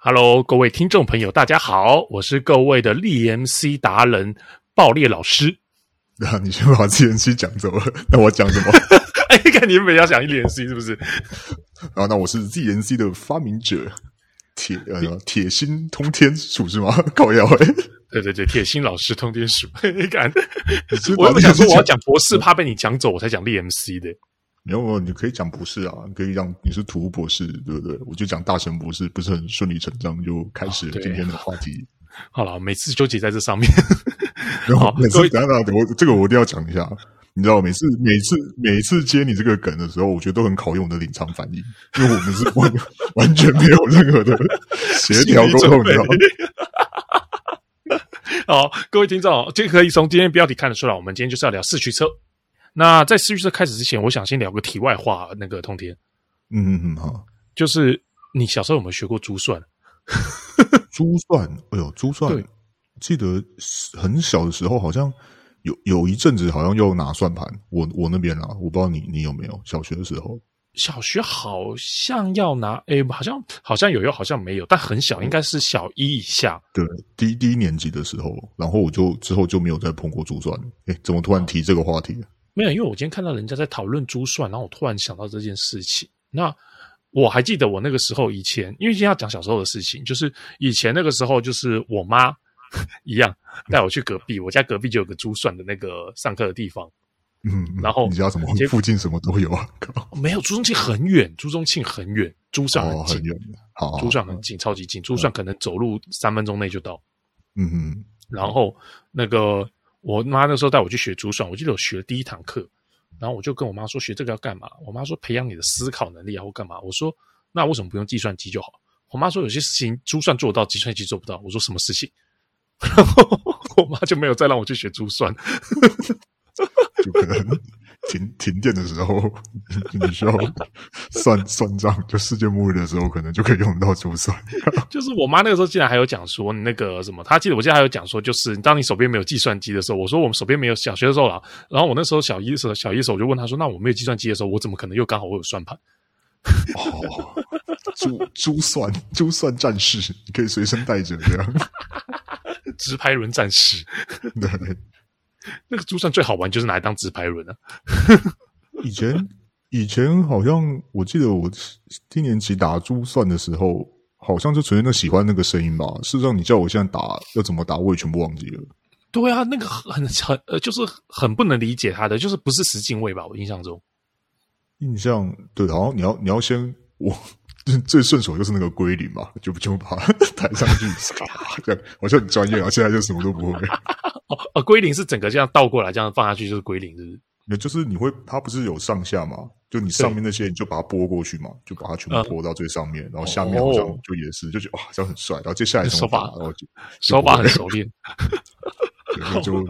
Hello，各位听众朋友，大家好，我是各位的立 MC 达人爆裂老师。那 你先把 ZMC 讲走了，那我讲什么？哎，看你们要讲 ZMC 是不是？啊，那我是 ZMC 的发明者，铁呃铁心通天鼠是吗？靠腰哎，对对对，铁心老师通天鼠，你敢？我又不想说我要讲博士，怕被你讲走，我才讲 ZMC 的。没有，你可以讲不是啊，你可以讲你是土博士，对不对？我就讲大神博士，不是很顺理成章就开始了今天的话题。哦、好了，每次纠结在这上面。好，每次等下等，我这个我一定要讲一下。你知道，每次每次每次接你这个梗的时候，我觉得都很考验我的临场反应，因为我们是 完完全没有任何的协调沟通，你知道吗？好，各位听众，这可以从今天标题看得出来，我们今天就是要聊四驱车。那在四驱车开始之前，我想先聊个题外话。那个通天，嗯嗯嗯，好，就是你小时候有没有学过珠算？珠算，哎呦，珠算，记得很小的时候，好像有有一阵子，好像要拿算盘。我我那边啊，我不知道你你有没有小学的时候？小学好像要拿，哎，好像好像有，又好像没有，但很小，应该是小一以下。对，低低年级的时候，然后我就之后就没有再碰过珠算。哎，怎么突然提这个话题？没有，因为我今天看到人家在讨论珠算，然后我突然想到这件事情。那我还记得我那个时候以前，因为今天要讲小时候的事情，就是以前那个时候，就是我妈 一样带我去隔壁，我家隔壁就有个珠算的那个上课的地方。嗯，然后你家什么附近什么都有啊？没有，朱宗庆很远，朱宗庆很远，珠算很近，哦、很远好，珠算很近，超级近，珠算可能走路三分钟内就到。嗯嗯，然后那个。我妈那时候带我去学珠算，我记得我学第一堂课，然后我就跟我妈说学这个要干嘛？我妈说培养你的思考能力啊，或干嘛？我说那为什么不用计算机就好？我妈说有些事情珠算做到，计算机做不到。我说什么事情？然后我妈就没有再让我去学珠算。停停电的时候，你需要算算账，就世界末日的时候，可能就可以用到珠算。就是我妈那个时候竟然还有讲说，那个什么，她记得我记得还有讲说，就是当你手边没有计算机的时候，我说我们手边没有小学的时候啦，然后我那时候小一的时候，小一的时候我就问她说，那我没有计算机的时候，我怎么可能又刚好我有算盘？哦，珠珠算珠算战士，你可以随身带着这样，直排轮战士，对。那个珠算最好玩，就是拿来当直排轮啊！以前以前好像我记得我低年级打珠算的时候，好像就纯粹那喜欢那个声音吧。事实上，你叫我现在打要怎么打，我也全部忘记了。对啊，那个很很呃，就是很不能理解他的，就是不是十进位吧？我印象中，印象对，好像你要你要先我 最顺手就是那个归零嘛，就就把它 抬上去，这样好像很专业啊。现在就什么都不会。哦哦，归零是整个这样倒过来，这样放下去就是归零，是不是？那就是你会，它不是有上下吗？就你上面那些，你就把它拨过去嘛，就把它全部拨到最上面，嗯、然后下面好像就也是，就觉得哇，这样很帅。然后接下来手法，然后就手法很熟练。就 我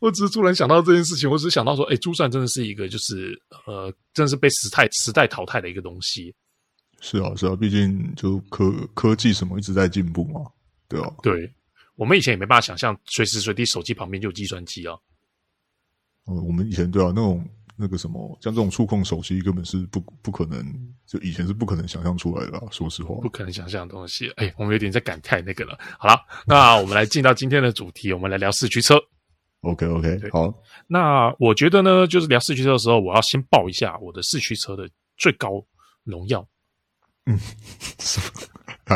我只是突然想到这件事情，我只是想到说，哎，珠算真的是一个，就是呃，真的是被时代时代淘汰的一个东西。是啊，是啊，毕竟就科科技什么一直在进步嘛，对啊，对。我们以前也没办法想象，随时随地手机旁边就有计算机啊。嗯，我们以前对啊，那种那个什么，像这种触控手机，根本是不不可能，就以前是不可能想象出来的啊。说实话，不可能想象的东西。哎，我们有点在感慨那个了。好了，那我们来进到今天的主题，我们来聊四驱车。OK OK，好。那我觉得呢，就是聊四驱车的时候，我要先报一下我的四驱车的最高荣耀。嗯，是。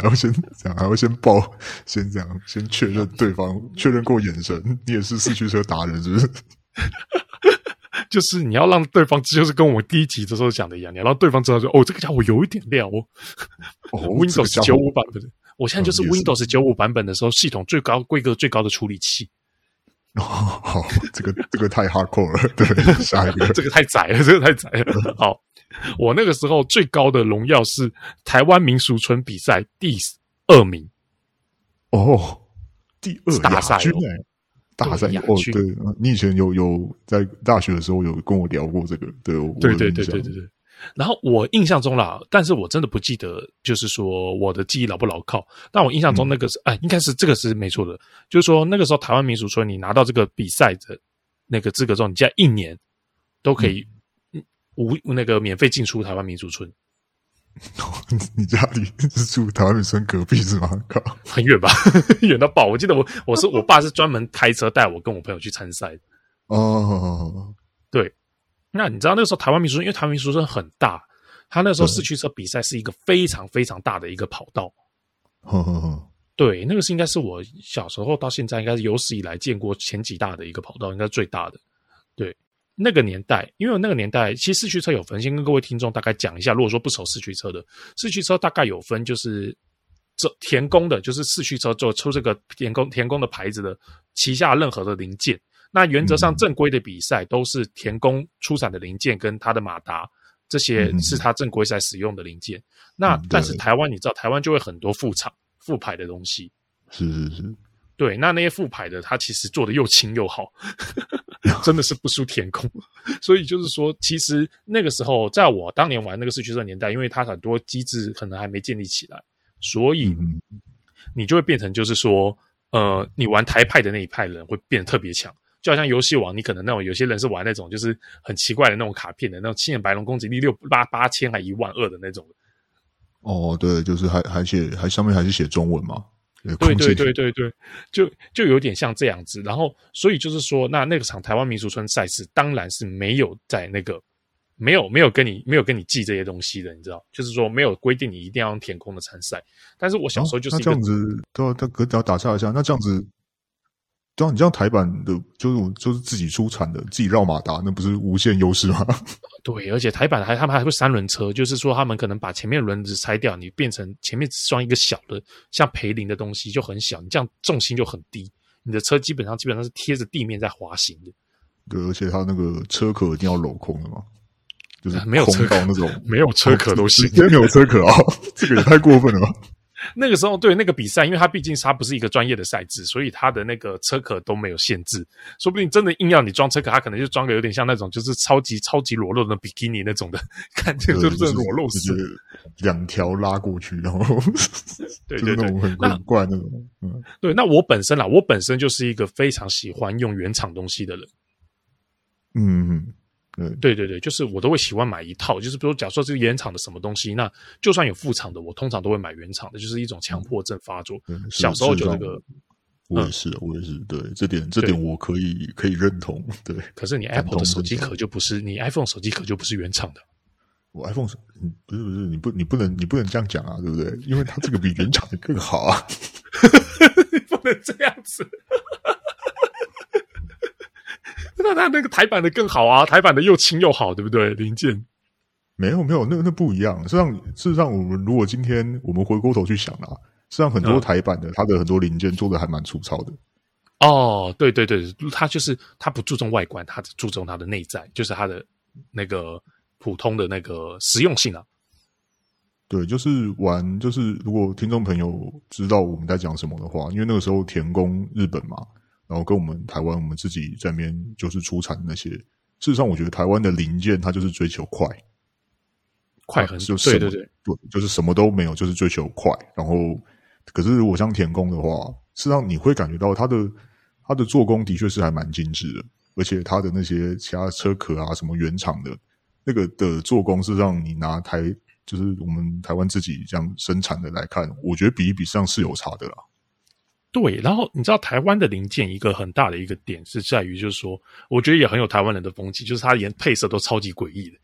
还要先这样，还要先报，先这样，先确认对方确认过眼神，你也是四驱车达人，是不是？就是你要让对方，就是跟我第一集的时候讲的一样，你要让对方知道说，哦，这个家伙有一点料哦。哦，Windows 九五版本，我现在就是 Windows 九五版本的时候，系统最高规格最高的处理器。哦，好，这个 这个太 hardcore 了，对，下一个，这个太窄了，这个太窄了，好。我那个时候最高的荣耀是台湾民俗村比赛第二名。哦，第二大赛大赛哦，对，你以前有有在大学的时候有跟我聊过这个，对，对对对对对对。然后我印象中啦，但是我真的不记得，就是说我的记忆牢不牢靠。但我印象中那个是，哎，应该是这个是没错的，就是说那个时候台湾民俗村，你拿到这个比赛的那个资格之后，你现在一年都可以。无那个免费进出台湾民俗村 你家里是住台湾女生隔壁是吗？靠，很远吧？远到爆！我记得我我是我爸是专门开车带我跟我朋友去参赛的。哦，对。那你知道那个时候台湾民俗村，因为台湾民俗村很大，他那时候四驱车比赛是一个非常非常大的一个跑道。呵呵呵。对，那个是应该是我小时候到现在应该是有史以来见过前几大的一个跑道，应该是最大的。对。那个年代，因为那个年代其实四驱车有分，先跟各位听众大概讲一下。如果说不熟四驱车的，四驱车大概有分，就是这田宫的，就是四驱车做出这个田宫田宫的牌子的旗下任何的零件。那原则上正规的比赛都是田宫出产的零件跟它的马达，这些是它正规赛使用的零件。那但是台湾你知道，台湾就会很多副厂副牌的东西。是是是。对，那那些副牌的，它其实做的又轻又好。真的是不输田宫，所以就是说，其实那个时候，在我当年玩那个四驱车年代，因为它很多机制可能还没建立起来，所以你就会变成就是说，呃，你玩台派的那一派人会变得特别强，就好像游戏王，你可能那种有些人是玩那种就是很奇怪的那种卡片的那种青眼白龙攻击力六八八千还一万二的那种。哦，对，就是还还写还上面还是写中文嘛。对对对对对，就就有点像这样子，然后所以就是说，那那个场台湾民俗村赛事当然是没有在那个没有没有跟你没有跟你记这些东西的，你知道，就是说没有规定你一定要用填空的参赛。但是我小时候就是、哦、那这样子，都要他可要打岔一下，那这样子。对啊，你这样台版的，就是就是自己出产的，自己绕马达，那不是无限优势吗？对，而且台版还他们还会三轮车，就是说他们可能把前面的轮子拆掉，你变成前面只装一个小的，像培林的东西就很小，你这样重心就很低，你的车基本上基本上是贴着地面在滑行的。对，而且它那个车壳一定要镂空的嘛，就是没有车壳那种，没有车壳都行，真没有车壳啊，这个也太过分了吧。那个时候，对那个比赛，因为它毕竟它不是一个专业的赛制，所以它的那个车壳都没有限制。说不定真的硬要你装车壳，它可能就装个有点像那种就是超级超级裸露的比基尼那种的，看这个就是裸露式，两条拉过去，然后对 对对，很很怪那种。嗯，对，那我本身啦，我本身就是一个非常喜欢用原厂东西的人。嗯。对对对，就是我都会喜欢买一套，就是比如假设是原厂的什么东西，那就算有副厂的，我通常都会买原厂的，就是一种强迫症发作。嗯、小时候就这个，我也是，我也是，对这点这点我可以可以认同。对，可是你 Apple 的手机壳就不是，你 iPhone 手机壳就不是原厂的。我 iPhone 手，不是不是，你不你不能你不能这样讲啊，对不对？因为它这个比原厂的更好啊，你不能这样子。那他那个台版的更好啊，台版的又轻又好，对不对？零件没有没有，那那不一样。实际上事实上，我们如果今天我们回过头去想啊，实际上很多台版的、嗯、它的很多零件做的还蛮粗糙的。哦，对对对，它就是它不注重外观，它只注重它的内在，就是它的那个普通的那个实用性啊。对，就是玩，就是如果听众朋友知道我们在讲什么的话，因为那个时候田宫日本嘛。然后跟我们台湾，我们自己在那边就是出产的那些。事实上，我觉得台湾的零件它就是追求快，快很就对对对，就是什么都没有，就是追求快。然后，可是如果像田工的话，事实上你会感觉到它的它的做工的确是还蛮精致的，而且它的那些其他车壳啊，什么原厂的那个的做工，是让你拿台就是我们台湾自己这样生产的来看，我觉得比一比上是有差的啦。对，然后你知道台湾的零件一个很大的一个点是在于，就是说，我觉得也很有台湾人的风气，就是它连配色都超级诡异的。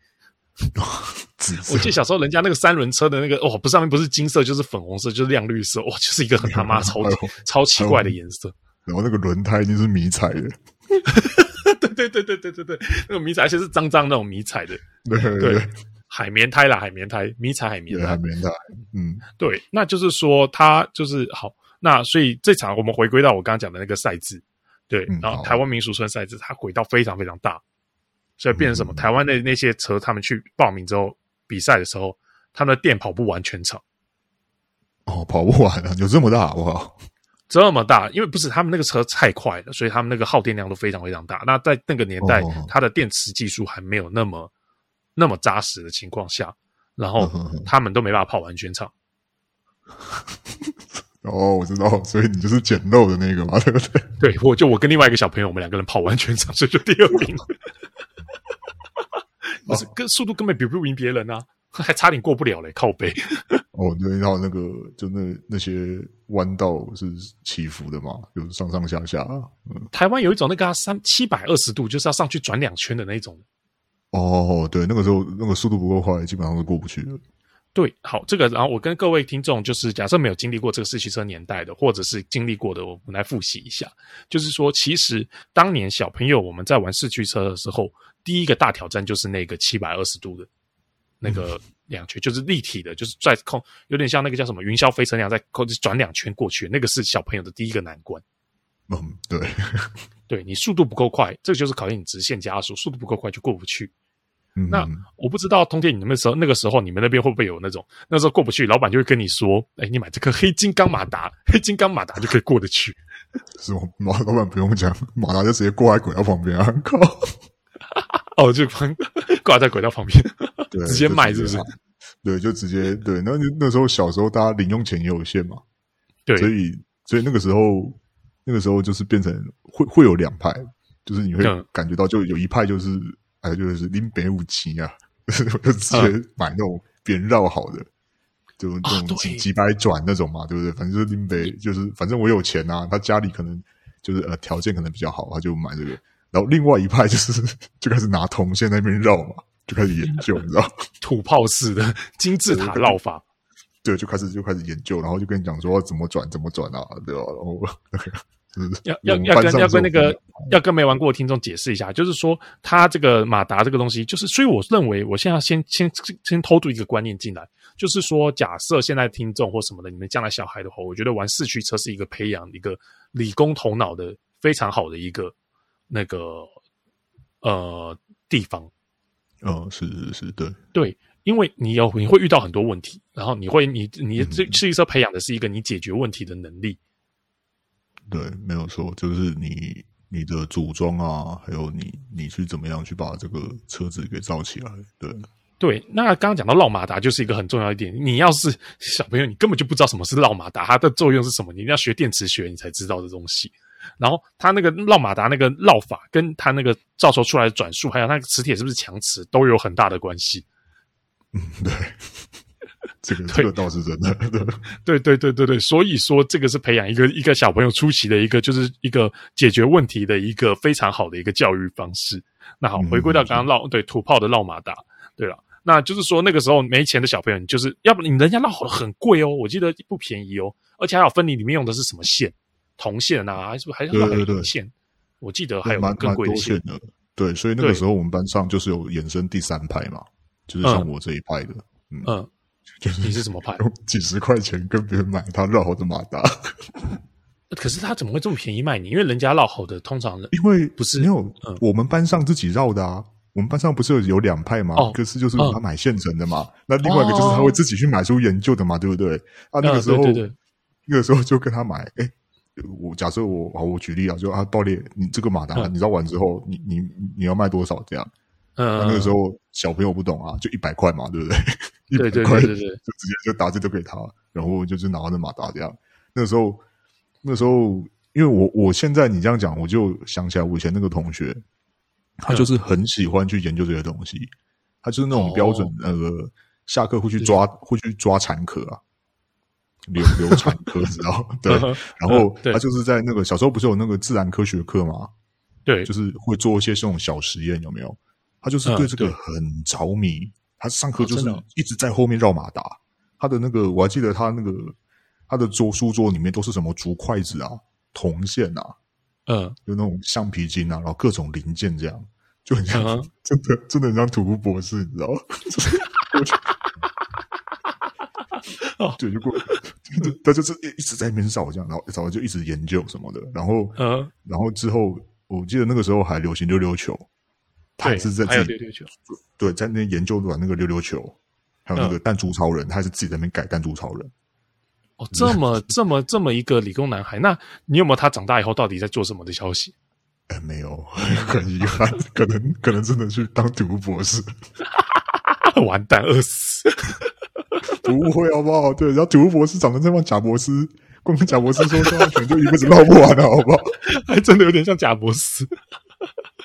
我记得小时候人家那个三轮车的那个哦，不上面不是金色就是粉红色，就是亮绿色，哇，就是一个很他妈超级超奇怪的颜色。然后那个轮胎一定是迷彩的。对对对对对对对，那个迷彩而且是脏脏那种迷彩的。对对，对，对，海绵胎啦，海绵胎，迷彩海绵胎，海绵胎。嗯，对，那就是说它就是好。那所以这场我们回归到我刚刚讲的那个赛制，对，嗯、然后台湾民俗村赛制，它轨道非常非常大，所以变成什么？嗯、台湾的那些车，他们去报名之后比赛的时候，他们的电跑不完全场。哦，跑不完啊，有这么大好不好？这么大，因为不是他们那个车太快了，所以他们那个耗电量都非常非常大。那在那个年代，哦、它的电池技术还没有那么那么扎实的情况下，然后他们都没办法跑完全场。哦，我知道，所以你就是捡漏的那个嘛，对不对？对，我就我跟另外一个小朋友，我们两个人跑完全场，所以就第二名。不是跟速度根本比不赢别人啊，还差点过不了嘞，靠背。哦，对，然后那个就那那些弯道是起伏的嘛，就是上上下下。嗯，台湾有一种那个三七百二十度，就是要上去转两圈的那种。哦，对，那个时候那个速度不够快，基本上是过不去的。对，好，这个，然后我跟各位听众，就是假设没有经历过这个四驱车年代的，或者是经历过的，我们来复习一下。就是说，其实当年小朋友我们在玩四驱车的时候，第一个大挑战就是那个七百二十度的那个两圈，嗯、就是立体的，就是在空，有点像那个叫什么云霄飞车那样，在空转两圈过去，那个是小朋友的第一个难关。嗯，对，对你速度不够快，这个就是考验你直线加速，速度不够快就过不去。嗯、那我不知道通天，你们那时候那个时候你们那边会不会有那种那时候过不去，老板就会跟你说：“哎、欸，你买这颗黑金刚马达，黑金刚马达就可以过得去。”是吗？老老板不用讲，马达就直接挂在轨道旁边啊！靠，哦，就放挂在轨道旁边，对，直接卖是不是？对，就直接对。那那时候小时候大家零用钱也有限嘛，对，所以所以那个时候那个时候就是变成会会有两派，就是你会感觉到就有一派就是。还有就是林北五七啊，就直接买那种别人绕好的，嗯、就那种几几百转那种嘛，对不对？反正就是林北，就是反正我有钱啊，他家里可能就是呃条件可能比较好，他就买这个。然后另外一派就是 就开始拿铜线在那边绕嘛，就开始研究，你知道，土炮式的金字塔绕法，对，就开始就开始研究，然后就跟你讲说怎么转怎么转啊，对吧？然后。要要要跟要跟那个要跟没玩过的听众解释一下，就是说他这个马达这个东西，就是所以我认为我现在要先先先偷渡一个观念进来，就是说假设现在听众或什么的，你们将来小孩的话，我觉得玩四驱车是一个培养一个理工头脑的非常好的一个那个呃地方。哦，是是是，对对，因为你有你会遇到很多问题，然后你会你你这四驱车培养的是一个你解决问题的能力。对，没有错，就是你你的组装啊，还有你你去怎么样去把这个车子给造起来。对对，那刚刚讲到绕马达就是一个很重要一点。你要是小朋友，你根本就不知道什么是绕马达，它的作用是什么，你一定要学电磁学，你才知道的东西。然后它那个绕马达那个绕法，跟它那个造出出来的转速，还有那个磁铁是不是强磁，都有很大的关系。嗯，对。这个这个倒是真的，对对对对对，所以说这个是培养一个一个小朋友出奇的一个，就是一个解决问题的一个非常好的一个教育方式。那好，回归到刚刚绕对土炮的绕马达，对了，那就是说那个时候没钱的小朋友，你就是要不你人家绕好的很贵哦，我记得不便宜哦，而且还有分离里面用的是什么线，铜线啊，还是还是还有银线？我记得还有更贵的线的。对，所以那个时候我们班上就是有衍生第三派嘛，就是像我这一派的，嗯。你是什么派？用几十块钱跟别人买他绕好的马达，可是他怎么会这么便宜卖你？因为人家绕好的通常 因为不是没有，我们班上自己绕的啊。我们班上不是有有两派嘛？一个是就是他买现成的嘛。那另外一个就是他会自己去买书研究的嘛，对不对？啊，那个时候那个时候就跟他买。哎，我假设我啊，我举例啊，就啊，爆裂，你这个马达你绕完之后，你你你要卖多少这样？嗯，那个时候小朋友不懂啊，就一百块嘛，对不对？一百块就直接就打字都给他，然后就是拿着马达这样。那个时候，那时候，因为我我现在你这样讲，我就想起来我以前那个同学，他就是很喜欢去研究这些东西，他就是那种标准那个下课会去抓会去抓产壳啊，流流产科，知道？对，然后他就是在那个小时候不是有那个自然科学课吗？对，就是会做一些这种小实验，有没有？他就是对这个很着迷，嗯、他上课就是一直在后面绕马达。哦、他的那个我还记得，他那个他的桌书桌里面都是什么竹筷子啊、铜线啊，嗯，有那种橡皮筋啊，然后各种零件这样，就很像，嗯、真的真的很像土木博士，你知道吗？哦，对，就过，他就是一直在那边绕这样，然后然后就一直研究什么的，然后嗯，然后之后我记得那个时候还流行溜溜球。他还是在自己溜溜球，对，在那研究玩那个溜溜球，还有那个弹珠超人，他还是自己在那边改弹珠超人。哦，这么这么这么一个理工男孩，那你有没有他长大以后到底在做什么的消息？哎，没有，很遗憾，可能可能真的去当土木博士，完蛋，饿死！不会好不好？对，然后土木博士长得这么贾博士，光跟贾博士说说话，可能就一辈子绕不完了，好不好？还真的有点像贾伯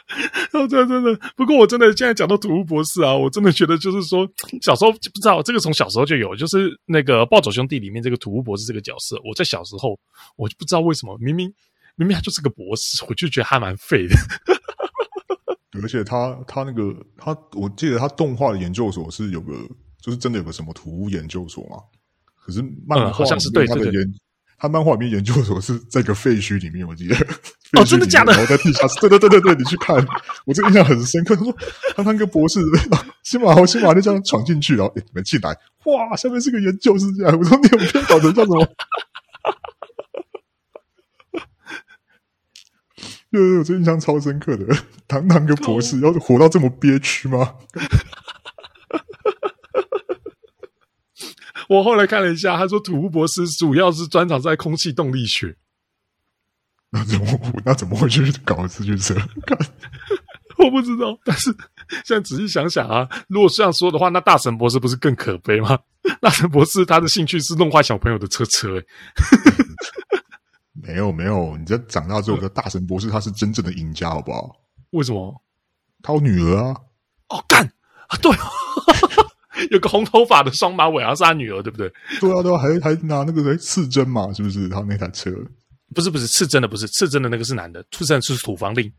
真的真的，不过我真的现在讲到土屋博士啊，我真的觉得就是说，小时候不知道这个从小时候就有，就是那个《暴走兄弟》里面这个土屋博士这个角色，我在小时候我就不知道为什么，明明明明他就是个博士，我就觉得他蛮废的。而且他他那个他，我记得他动画的研究所是有个，就是真的有个什么土屋研究所嘛。可是漫画、嗯、好像是对他的研。对对他漫画里面研究所是在一个废墟里面，我记得哦，真的假的？然后在地下室，对对对对对，你去看，我这个印象很深刻。他说他那个博士新马豪新马就这样闯进去，然后诶你们进来，哇，下面是个研究室，这样。我说你有骗搞成叫什么？对对，我这印象超深刻的，堂堂个博士要活到这么憋屈吗？我后来看了一下，他说土木博士主要是专长在空气动力学。那怎么 那怎么会去搞自行车？我不知道。但是现在仔细想想啊，如果这样说的话，那大神博士不是更可悲吗？大神博士他的兴趣是弄坏小朋友的车车，欸。没有没有，你这长大之后的大神博士他是真正的赢家，好不好？为什么？他有女儿啊！哦，干啊！对。有个红头发的双马尾，好像是他女儿，对不对？对啊，对啊，还还拿那个谁刺针嘛，是不是？他那台车不是不是刺针的，不是刺针的那个是男的，刺针是土方令。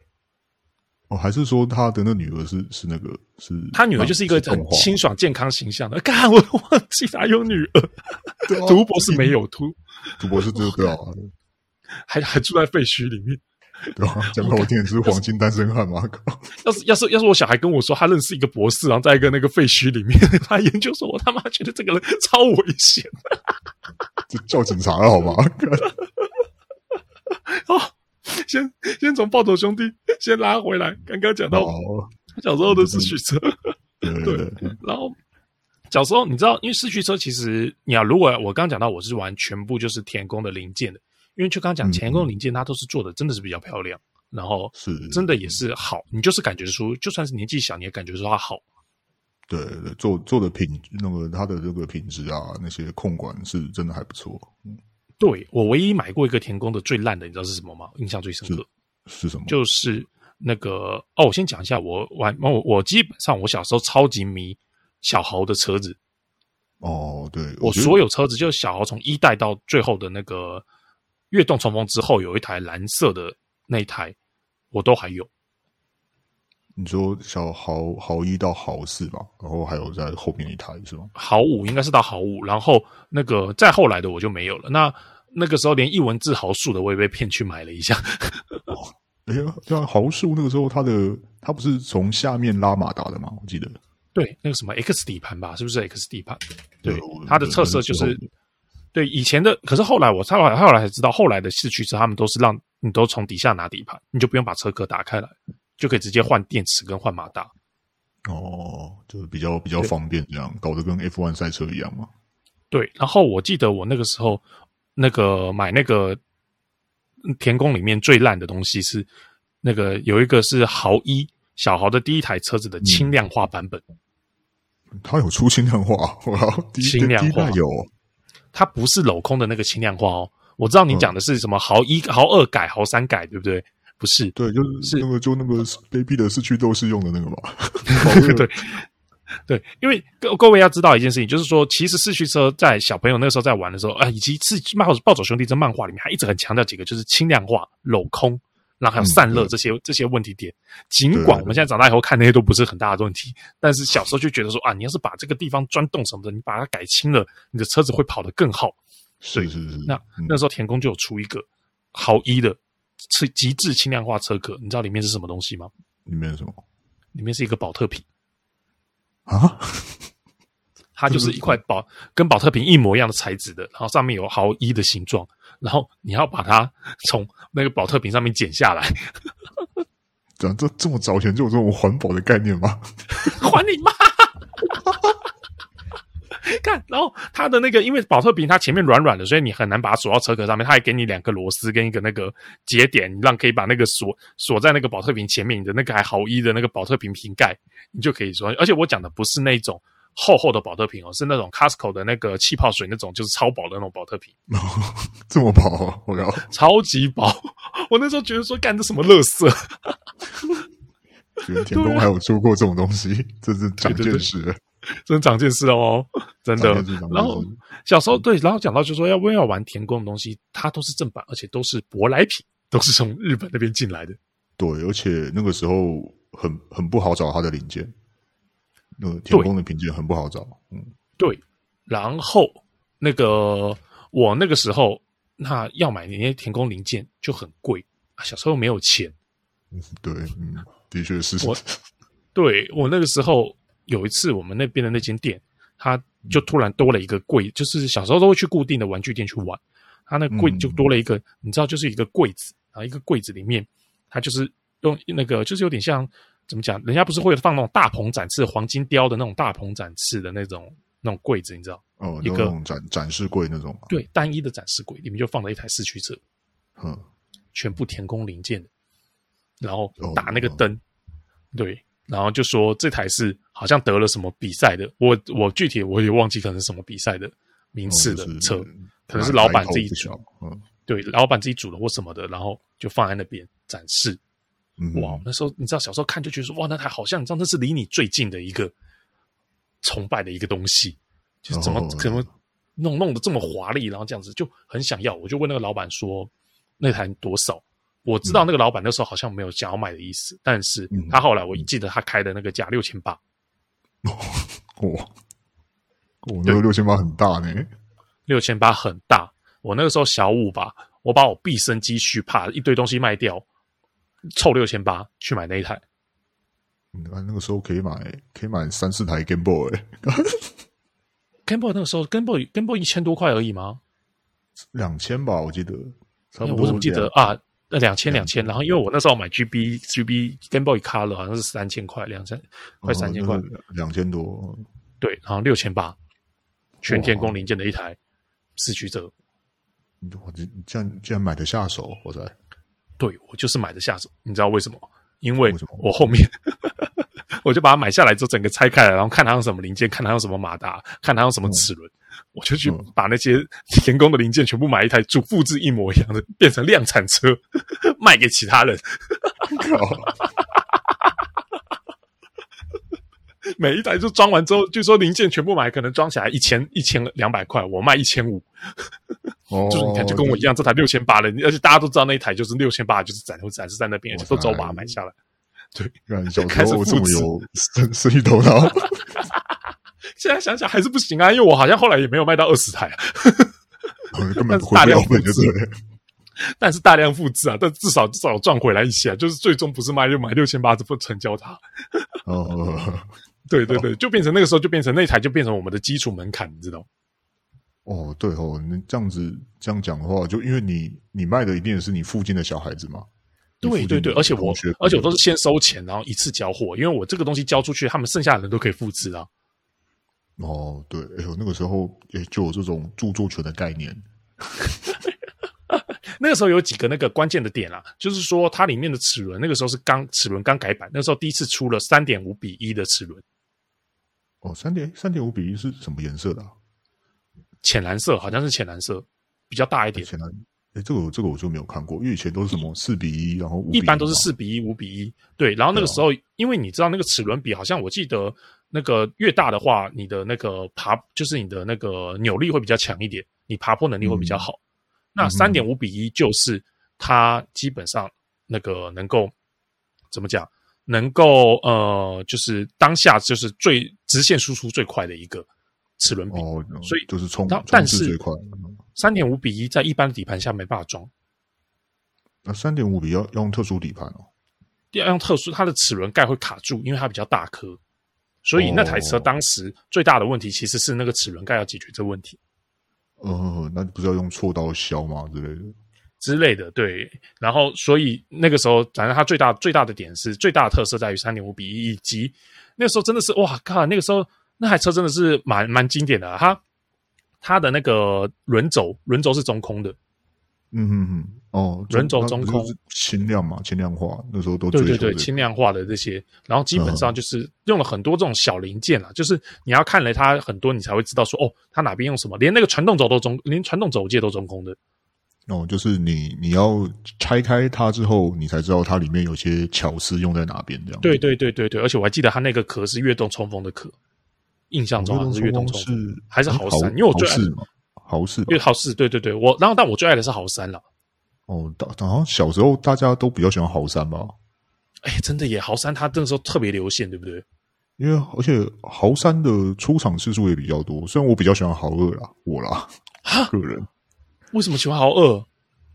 哦，还是说他的那女儿是是那个是？他女儿就是一个很清爽健康形象的。干，我忘记他有女儿。对啊，博士没有土，土博士知道，还还住在废墟里面。对吧？讲好听点是黄金单身汉嘛？要是要是要是我小孩跟我说他认识一个博士，然后在一个那个废墟里面 他研究说，我他妈觉得这个人超危险。就叫警察了好吗？好，先先从暴走兄弟 先拉回来。刚刚讲到小时候的四驱车，对，然后小时候你知道，因为四驱车其实你要如果我刚刚讲到我是玩全部就是田宫的零件的。因为就刚刚讲田宫零件，它都是做的真的是比较漂亮，嗯、然后是真的也是好，你就是感觉出，就算是年纪小，你也感觉出它好。对对，做做的品那个它的这个品质啊，那些控管是真的还不错。嗯，对，我唯一买过一个田宫的最烂的，你知道是什么吗？印象最深刻是，是什么？就是那个哦，我先讲一下，我玩我我基本上我小时候超级迷小豪的车子。哦，对，我，我所有车子就是小豪从一代到最后的那个。跃动冲锋之后有一台蓝色的那一台，我都还有。你说小豪豪一到豪四嘛，然后还有在后面一台是吗？豪五应该是到豪五，然后那个再后来的我就没有了。那那个时候连一文字豪数的我也被骗去买了一下。哦，哎呀，像豪数那个时候，它的它不是从下面拉马达的吗？我记得。对，那个什么 X 底盘吧，是不是 X 底盘？对，它的特色就是。对以前的，可是后来我后来后来才知道，后来的四驱车他们都是让你都从底下拿底盘，你就不用把车壳打开来，就可以直接换电池跟换马达。哦，就是比较比较方便，这样搞得跟 F1 赛车一样嘛。对，然后我记得我那个时候那个买那个田宫里面最烂的东西是那个有一个是豪一小豪的第一台车子的轻量化版本。它有出轻量化，轻量化有。它不是镂空的那个轻量化哦，我知道你讲的是什么豪一、豪二改、豪三改，对不对？不是，对，就是那个就那个卑鄙的四驱斗士用的那个嘛。对，对，因为各各位要知道一件事情，就是说，其实四驱车在小朋友那个时候在玩的时候，啊，以及是漫暴走兄弟这漫画里面，还一直很强调几个，就是轻量化、镂空。然后还有散热这些、嗯、这些问题点，尽管我们现在长大以后看那些都不是很大的问题，但是小时候就觉得说啊，你要是把这个地方钻洞什么的，你把它改轻了，你的车子会跑得更好。是是是。那、嗯、那时候田宫就有出一个豪一的极极致轻量化车壳，你知道里面是什么东西吗？里面是什么？里面是一个保特瓶啊。它就是一块宝跟保特瓶一模一样的材质的，然后上面有毫一的形状，然后你要把它从那个保特瓶上面剪下来。这这这么早前就有这种环保的概念吗？还你妈！看，然后它的那个，因为保特瓶它前面软软的，所以你很难把它锁到车壳上面。它还给你两个螺丝跟一个那个节点，你让可以把那个锁锁在那个保特瓶前面。你的那个还好一的那个保特瓶瓶盖，你就可以说。而且我讲的不是那种。厚厚的保特瓶哦，是那种 Costco 的那个气泡水那种，就是超薄的那种保特瓶。哦，这么薄啊，我靠，超级薄！我那时候觉得说，干这什么垃圾？原来田宫还有出过这种东西，这是长见识了，真长见识哦，真的。然后小时候对，然后讲到就说要不要玩田宫的东西，它都是正版，而且都是舶来品，都是从日本那边进来的。对，而且那个时候很很不好找它的零件，那个田宫的零件很不好找。嗯，对。然后那个我那个时候，那要买那些田宫零件就很贵，小时候没有钱。嗯，对，嗯，的确是。我对我那个时候有一次，我们那边的那间店，他就突然多了一个柜，就是小时候都会去固定的玩具店去玩，他那柜就多了一个，嗯、你知道，就是一个柜子，然后一个柜子里面，他就是用那个，就是有点像怎么讲，人家不是会放那种大鹏展翅、黄金雕的那种大鹏展翅的那种那种柜子，你知道？哦，一个展展示柜那种。对，单一的展示柜里面就放了一台四驱车，嗯，全部田宫零件的。然后打那个灯，对，然后就说这台是好像得了什么比赛的，我我具体我也忘记可能是什么比赛的名次的车，可能是老板自己组，嗯，对，老板自己组的或什么的，然后就放在那边展示。哇，那时候你知道小时候看就觉得说哇，那台好像你知道那是离你最近的一个崇拜的一个东西，就是怎么怎么弄弄得这么华丽，然后这样子就很想要，我就问那个老板说那台多少？我知道那个老板那时候好像没有想要买的意思，但是他后来我一记得他开的那个价六千八，哇，我那个六千八很大呢，六千八很大。我那个时候小五吧，我把我毕生积蓄，怕一堆东西卖掉，凑六千八去买那一台。那个时候可以买，可以买三四台 Game Boy，Game Boy 那个时候 Game Boy Game Boy 一千多块而已吗？两千吧，我记得，差不多。我怎么记得啊？那两千两千，然后因为我那时候买 GB GB Game Boy Color 好像是三千块，两千快三千块，两千多，对，然后六千八，全天工零件的一台四驱车，我这这样竟然买得下手，我在，对我就是买得下手，你知道为什么？因为我后面 我就把它买下来之后，整个拆开来，然后看它用什么零件，看它用什么马达，看它用什么齿轮。我就去把那些 田工的零件全部买一台，主复制一模一样的，变成量产车 卖给其他人。每一台就装完之后，就说零件全部买，可能装起来一千一千两百块，我卖一千五。哦，就是你看，就跟我一样，这台六千八的，而且大家都知道那一台就是六千八，就是展会展示在那边，而且都找我把它买下来。对，开始这么有生生意头脑。现在想想还是不行啊，因为我好像后来也没有卖到二十台啊，根本大量复制，但是大量复制啊，但至少至少赚回来一些啊，就是最终不是卖就买六千八，这不成交它。哦，对对对，就变成那个时候就变成那台就变成我们的基础门槛，你知道？哦，对哦，你这样子这样讲的话，就因为你你卖的一定是你附近的小孩子嘛。对对对，而且我而且我都是先收钱，然后一次交货，因为我这个东西交出去，他们剩下的人都可以复制啊。哦，对，哎呦，那个时候也就有这种著作权的概念。那个时候有几个那个关键的点啊，就是说它里面的齿轮，那个时候是刚齿轮刚改版，那个时候第一次出了三点五比一的齿轮。哦，三点三点五比一是什么颜色的啊？浅蓝色，好像是浅蓝色，比较大一点。浅蓝，哎，这个这个我就没有看过，因为以前都是什么四比一，然后一，一般都是四比一、五比一。对，然后那个时候，啊、因为你知道那个齿轮比，好像我记得。那个越大的话，你的那个爬就是你的那个扭力会比较强一点，你爬坡能力会比较好。嗯、那三点五比一就是它基本上那个能够怎么讲？能够呃，就是当下就是最直线输出最快的一个齿轮比，哦、所以就是冲，但是最快。三点五比一在一般的底盘下没办法装。那三点五比要要用特殊底盘哦，要用特殊，它的齿轮盖会卡住，因为它比较大颗。所以那台车当时最大的问题其实是那个齿轮盖要解决这个问题。呃，那不是要用锉刀削吗？之类的，之类的，对。然后，所以那个时候，反正它最大最大的点是最大的特色在于三点五比一，以及那个时候真的是哇靠！那个时候那台车真的是蛮蛮经典的啊，它它的那个轮轴轮轴是中空的。嗯嗯嗯，哦，轮轴中空，轻量嘛，轻量化，那时候都对对对，轻量化的这些，然后基本上就是用了很多这种小零件啊，嗯、就是你要看了它很多，你才会知道说，哦，它哪边用什么，连那个传动轴都中，连传动轴界都中空的。哦，就是你你要拆开它之后，你才知道它里面有些巧思用在哪边，这样。对对对对对，而且我还记得它那个壳是跃动冲锋的壳，印象中好像是跃动冲锋还是豪三，因为我最爱豪士，因为豪四，对对对，我然后但我最爱的是豪三了。哦，好像小时候大家都比较喜欢豪三吧？哎，真的耶，豪三它那个时候特别流行，对不对？因为而且豪三的出场次数也比较多，虽然我比较喜欢豪二啦，我啦，哈个人。为什么喜欢豪二？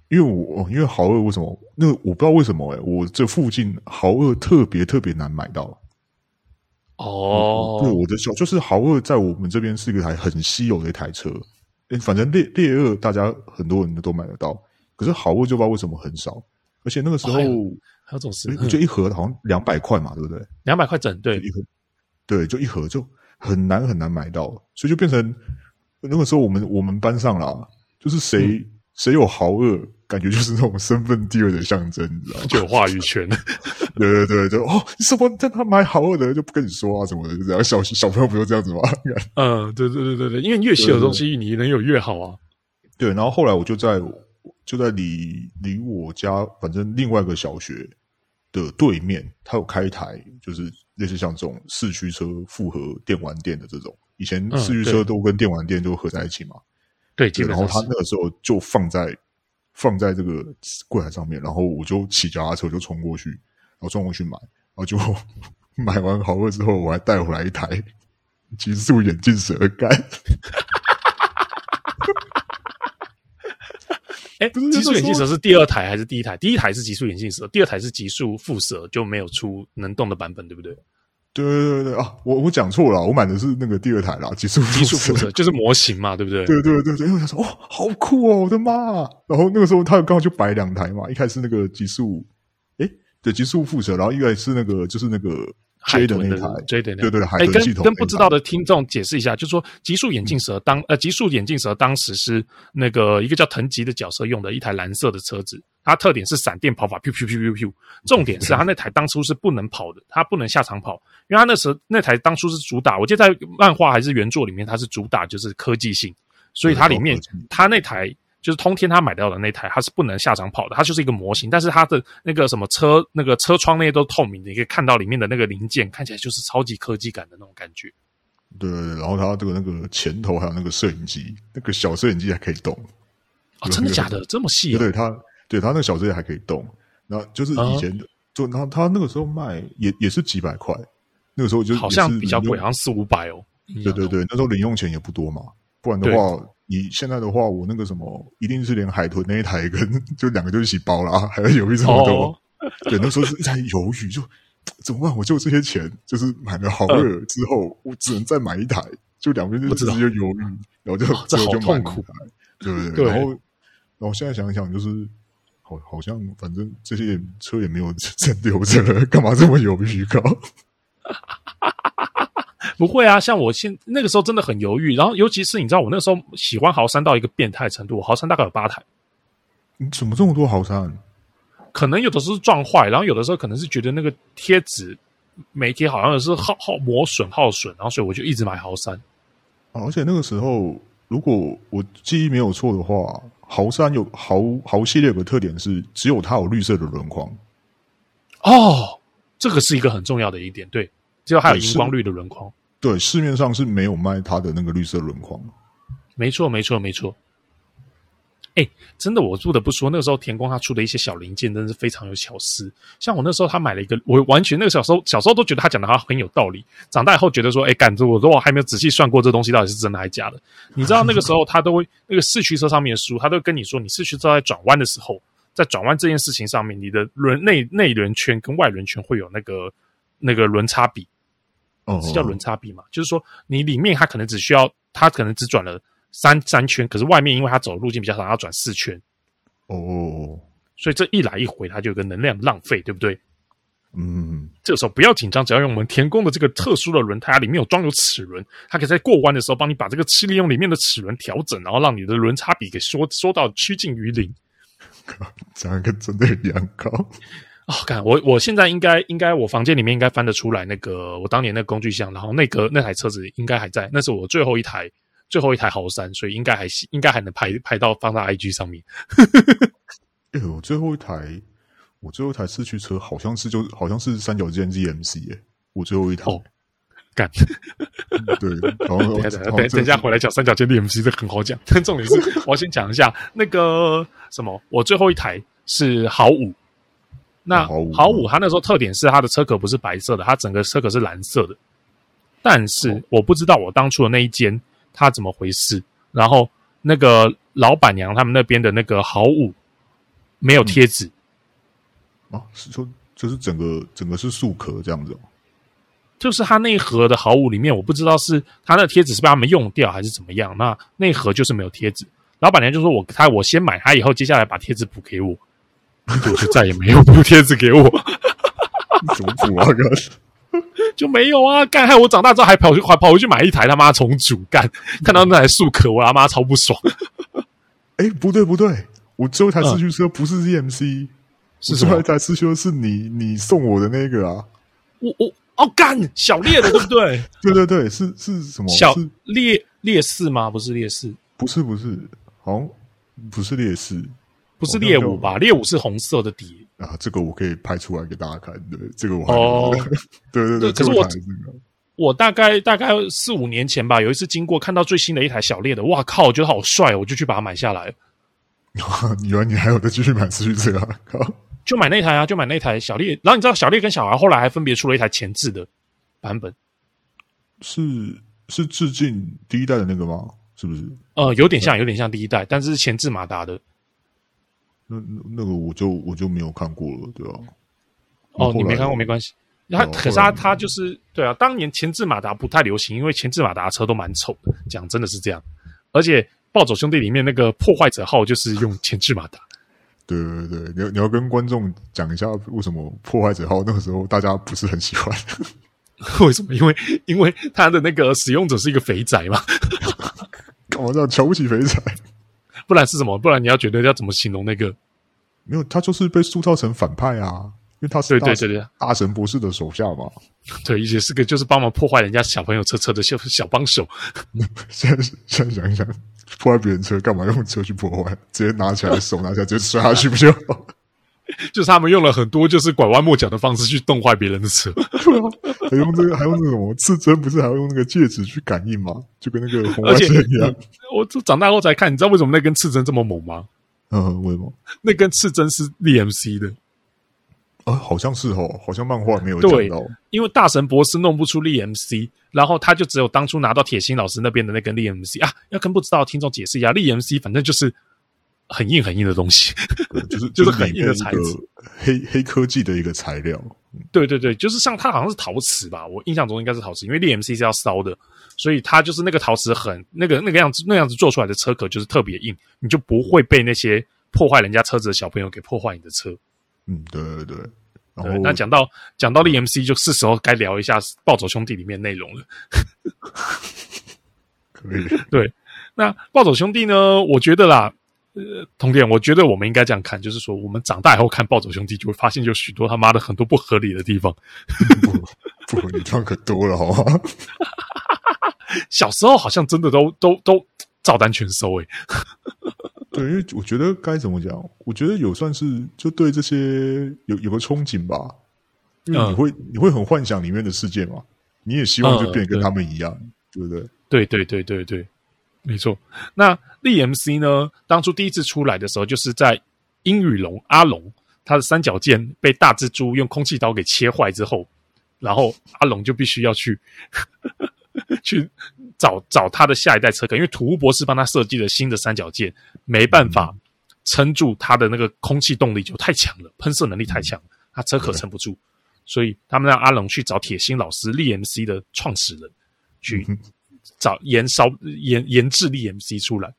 因为我因为豪二为什么？那我不知道为什么哎、欸、我这附近豪二特别特别难买到。哦，对，我的小就是豪二在我们这边是一台很稀有的一台车。诶反正猎猎二大家很多人都买得到，可是好物就不知道为什么很少。而且那个时候、哦、还有还有种事，我觉得一盒好像两百块嘛，对不对？两百块整，对，一盒，对，就一盒就很难很难买到，所以就变成那个时候我们我们班上啦。就是谁、嗯、谁有豪二，感觉就是那种身份地位的象征，你知道吗？就有话语权。对对对对，哦，你什么但他买豪二的就不跟你说啊什么的，就这样。小小朋友不就这样子吗？嗯，对对对对对，因为越稀有的东西，你能有越好啊。对，然后后来我就在就在离离我家反正另外一个小学的对面，他有开一台，就是类似像这种四驱车复合电玩店的这种。以前四驱车都跟电玩店就合在一起嘛。嗯对，对，然后他那个时候就放在放在这个柜台上面，然后我就骑脚踏车就冲过去，然后冲过去买，然后就 买完豪二之后，我还带回来一台极速眼镜蛇干。哎，极速眼镜蛇是第二台还是第一台？第一台是极速眼镜蛇，第二台是极速副蛇，就没有出能动的版本，对不对？对对对对啊！我我讲错了，我买的是那个第二台啦，极速极速复蛇就是模型嘛，对不对？对对对对，因为我想说，哦，好酷哦，我的妈！然后那个时候他刚好就摆两台嘛，一开始那个极速，诶对，极速副蛇，然后一开始是那个就是那个。追的那台，追的那台，对对对，海豚系统。跟跟不知道的听众解释一下，就是说极速眼镜蛇当呃极速眼镜蛇当时是那个一个叫藤吉的角色用的一台蓝色的车子，它特点是闪电跑法，噗噗噗噗噗。重点是它那台当初是不能跑的，它不能下场跑，因为它那时候那台当初是主打，我记得在漫画还是原作里面，它是主打就是科技性，所以它里面它那台。就是通天他买到的那台，它是不能下场跑的，它就是一个模型，但是它的那个什么车、那个车窗那些都透明的，你可以看到里面的那个零件，看起来就是超级科技感的那种感觉。对，然后它这个那个前头还有那个摄影机，那个小摄影机还可以动。哦，真的假的？这么细？对，它对他那个小车也还可以动。然后就是以前的，就然后它那个时候卖也也是几百块，那个时候就好像比较贵，好像四五百哦。对对对，那时候零用钱也不多嘛，不然的话。你现在的话，我那个什么，一定是连海豚那一台跟就两个就一起包了啊，还要犹豫这么多。Oh. 对，那时候是一直在犹豫，就怎么办？我就这些钱，就是买了豪二之后，呃、我只能再买一台，就两边就直接犹豫，然后就 最后、哦、就买一台，对不对？对然后，然后现在想一想，就是好，好像反正这些车也没有真留着了，干嘛这么犹豫搞？不会啊，像我现那个时候真的很犹豫，然后尤其是你知道，我那时候喜欢豪三到一个变态程度，豪三大概有八台。你怎么这么多豪三？可能有的时候撞坏，然后有的时候可能是觉得那个贴纸没贴好，像是耗耗磨损耗损，然后所以我就一直买豪三。而且那个时候，如果我记忆没有错的话，豪山有豪豪系列有个特点是，只有它有绿色的轮框。哦，这个是一个很重要的一点，对，只有它有荧光绿的轮框。对，市面上是没有卖它的那个绿色轮框。没错，没错，没错。哎，真的，我不得不说，那个时候田宫他出的一些小零件，真的是非常有巧思。像我那时候，他买了一个，我完全那个小时候，小时候都觉得他讲的他很有道理。长大以后觉得说，哎，感觉我都还没有仔细算过这东西到底是真的还是假的。你知道那个时候，他都会那个四驱车上面的书，他都跟你说，你四驱车在转弯的时候，在转弯这件事情上面，你的轮内内轮圈跟外轮圈会有那个那个轮差比。哦，是叫轮差比嘛？就是说，你里面它可能只需要，它可能只转了三三圈，可是外面因为它走的路径比较长，要转四圈。哦，所以这一来一回，它就有个能量浪费，对不对？嗯，这个时候不要紧张，只要用我们田宫的这个特殊的轮胎，它里面有装有齿轮，它可以在过弯的时候帮你把这个气利用里面的齿轮调整，然后让你的轮差比给缩缩到趋近于零。这样跟真的一样高。哦，看我我现在应该应该我房间里面应该翻得出来那个我当年那个工具箱，然后那个那台车子应该还在，那是我最后一台最后一台豪三，所以应该还应该还能拍拍到放到 IG 上面。哎呦，我最后一台，我最后一台四驱车好像是就好像是三角尖 GMC 耶，我最后一台。哦干，对，然后 等等等一下回来讲三角尖 DMC 这很好讲，但 重点是我要先讲一下那个什么，我最后一台是豪五，那豪五。它那时候特点是它的车壳不是白色的，它整个车壳是蓝色的，但是我不知道我当初的那一间它怎么回事，然后那个老板娘他们那边的那个好五没有贴纸、嗯、啊，是说就是整个整个是素壳这样子哦。就是它那一盒的好五里面，我不知道是它那贴纸是被他们用掉还是怎么样。那那盒就是没有贴纸。老板娘就说我：“我他我先买他，以后接下来把贴纸补给我。”我就再也没有补贴纸给我。怎么补啊？干就没有啊！干害我长大之后还跑去还跑回去买一台他妈重组干，看到那台速可，我他妈超不爽。哎、欸，不对不对，我最后一台四驱车不是 ZMC，、嗯、是最后一台四驱车是你你送我的那个啊。我我。哦，干小烈的对不对？对对对，是是什么？小烈烈士吗？不是烈士，不是不是，好像不是烈士，不是猎物吧？猎物是红色的底啊，这个我可以拍出来给大家看。对，这个我还哦，对对对，可是我我大概大概四五年前吧，有一次经过看到最新的一台小猎的，哇靠，我觉得好帅，我就去把它买下来。原来你还有的继续买四驱车啊？靠！就买那台啊，就买那台小猎。然后你知道小猎跟小 R 后来还分别出了一台前置的版本，是是致敬第一代的那个吗？是不是？呃，有点像，有点像第一代，但是是前置马达的。那那个我就我就没有看过了，对吧？哦，你没看过没关系。他可是他他就是对啊，当年前置马达不太流行，因为前置马达车都蛮丑的，讲真的是这样。而且暴走兄弟里面那个破坏者号就是用前置马达。对对对，你要你要跟观众讲一下为什么破坏者号那个时候大家不是很喜欢？为什么？因为因为他的那个使用者是一个肥仔嘛。干嘛这样瞧不起肥宅？不然是什么？不然你要觉得要怎么形容那个？没有，他就是被塑造成反派啊，因为他是大对对对对大神博士的手下嘛。对，也是个就是帮忙破坏人家小朋友车车的小小帮手。现在现在想一想。破坏别人车干嘛用车去破坏？直接拿起来，手拿起来直接摔下去不就好？就是他们用了很多就是拐弯抹角的方式去冻坏别人的车，还用这个还用那个什么刺针？不是还要用那个戒指去感应吗？就跟那个红外线一样。我长大后才看，你知道为什么那根刺针这么猛吗？嗯，为什么？那根刺针是 DMC 的。啊，好像是哦，好像漫画没有讲到。因为大神博士弄不出力 MC，然后他就只有当初拿到铁心老师那边的那根力 MC 啊。要跟不知道听众解释一下，力 MC 反正就是很硬很硬的东西，就是就是很硬的材质，黑黑科技的一个材料。对对对，就是像它好像是陶瓷吧，我印象中应该是陶瓷，因为 DMC 是要烧的，所以它就是那个陶瓷很那个那个样子那样子做出来的车壳就是特别硬，你就不会被那些破坏人家车子的小朋友给破坏你的车。嗯，对对对。然后对，那讲到讲到 DMC，就是时候该聊一下《暴走兄弟》里面内容了。可以。对，那《暴走兄弟》呢？我觉得啦，呃，通电，我觉得我们应该这样看，就是说，我们长大以后看《暴走兄弟》，就会发现有许多他妈的很多不合理的地方。不，不合理，这样可多了，好吗？小时候好像真的都都都照单全收，欸，诶。对，因为我觉得该怎么讲？我觉得有算是就对这些有有个憧憬吧，因为你会、嗯、你会很幻想里面的世界嘛，你也希望就变跟他们一样，嗯、对，对不对？对对对对对，没错。那力 MC 呢？当初第一次出来的时候，就是在鹰羽龙阿龙他的三角剑被大蜘蛛用空气刀给切坏之后，然后阿龙就必须要去 去。找找他的下一代车壳，因为土屋博士帮他设计了新的三角剑，没办法撑住他的那个空气动力就太强了，喷射能力太强，他车壳撑不住，所以他们让阿龙去找铁心老师力 MC 的创始人去找研烧研研制力 MC 出来。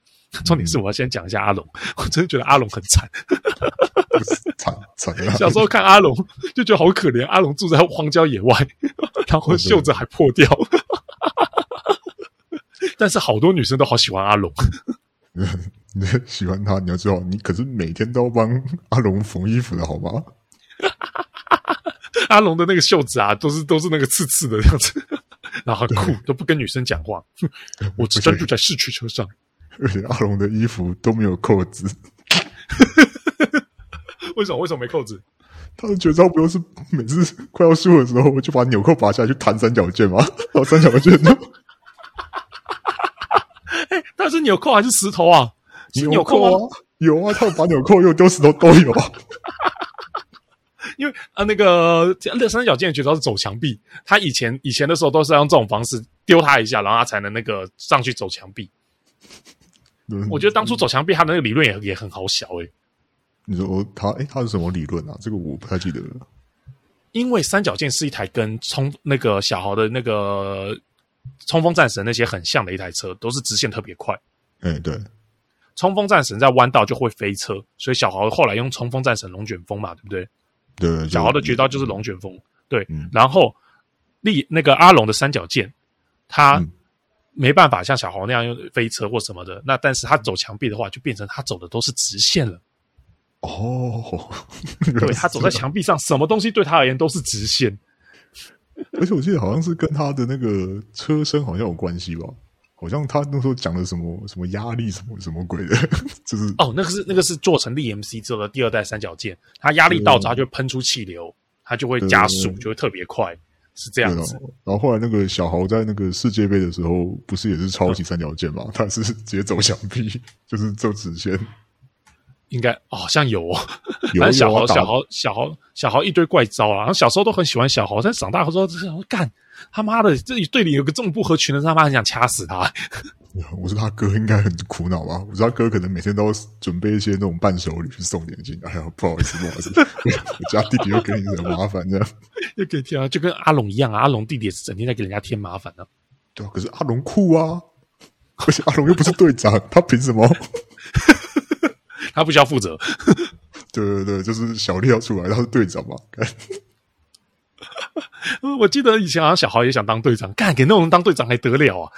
重点是我要先讲一下阿龙，我真的觉得阿龙很惨，惨惨。小时候看阿龙就觉得好可怜，阿龙住在荒郊野外，然后袖子还破掉。但是好多女生都好喜欢阿龙，你喜欢他，你要知道，你可是每天都要帮阿龙缝衣服的好吗？阿龙的那个袖子啊，都是都是那个刺刺的样子，然后很酷，都不跟女生讲话。我只专注在四驱车上，而且阿龙的衣服都没有扣子。为什么？为什么没扣子？他的绝招不就是每次快要输的时候，我就把纽扣拔下来去弹三角剑吗？然后三角键呢？哎，他是纽扣还是石头啊？纽扣啊，有啊，他有把纽扣又丢石头都有啊。因为啊，那个那三角键的绝招是走墙壁，他以前以前的时候都是要用这种方式丢他一下，然后他才能那个上去走墙壁。嗯、我觉得当初走墙壁他的那个理论也也很好小诶、欸。你说他诶，他是什么理论啊？这个我不太记得了。因为三角剑是一台跟冲那个小豪的那个冲锋战神那些很像的一台车，都是直线特别快。哎，对，冲锋战神在弯道就会飞车，所以小豪后来用冲锋战神龙卷风嘛，对不对？对，小豪的绝招就是龙卷风。对，嗯、然后立那个阿龙的三角剑，他没办法像小豪那样用飞车或什么的。那但是他走墙壁的话，就变成他走的都是直线了。哦，对，他走在墙壁上，什么东西对他而言都是直线。而且我记得好像是跟他的那个车身好像有关系吧？好像他那时候讲的什么什么压力什么什么鬼的，就是哦，那个是那个是做成 DMC 之后的第二代三角剑，它压力到它就喷出气流，它就会加速，就会特别快，是这样子。然后后来那个小豪在那个世界杯的时候，不是也是超级三角剑嘛？他是直接走墙壁，就是走直线。应该好像有，哦，反正小豪小豪小豪小豪一堆怪招啊，然后小时候都很喜欢小豪，但长大后说这干他妈的，这里队里有个这么不合群的，他妈很想掐死他。我说他哥应该很苦恼吧？我说他哥可能每天都准备一些那种伴手礼去送点进来。哎呀，不好意思，不好意思，我家弟弟又给你惹麻烦，这样 又给添啊，就跟阿龙一样啊，阿龙弟弟也是整天在给人家添麻烦呢，啊。对啊，可是阿龙酷啊，而且阿龙又不是队长，他凭什么？他不需要负责，对对对，就是小丽要出来，他是队长嘛。我记得以前好像小豪也想当队长，干给那种人当队长还得了啊？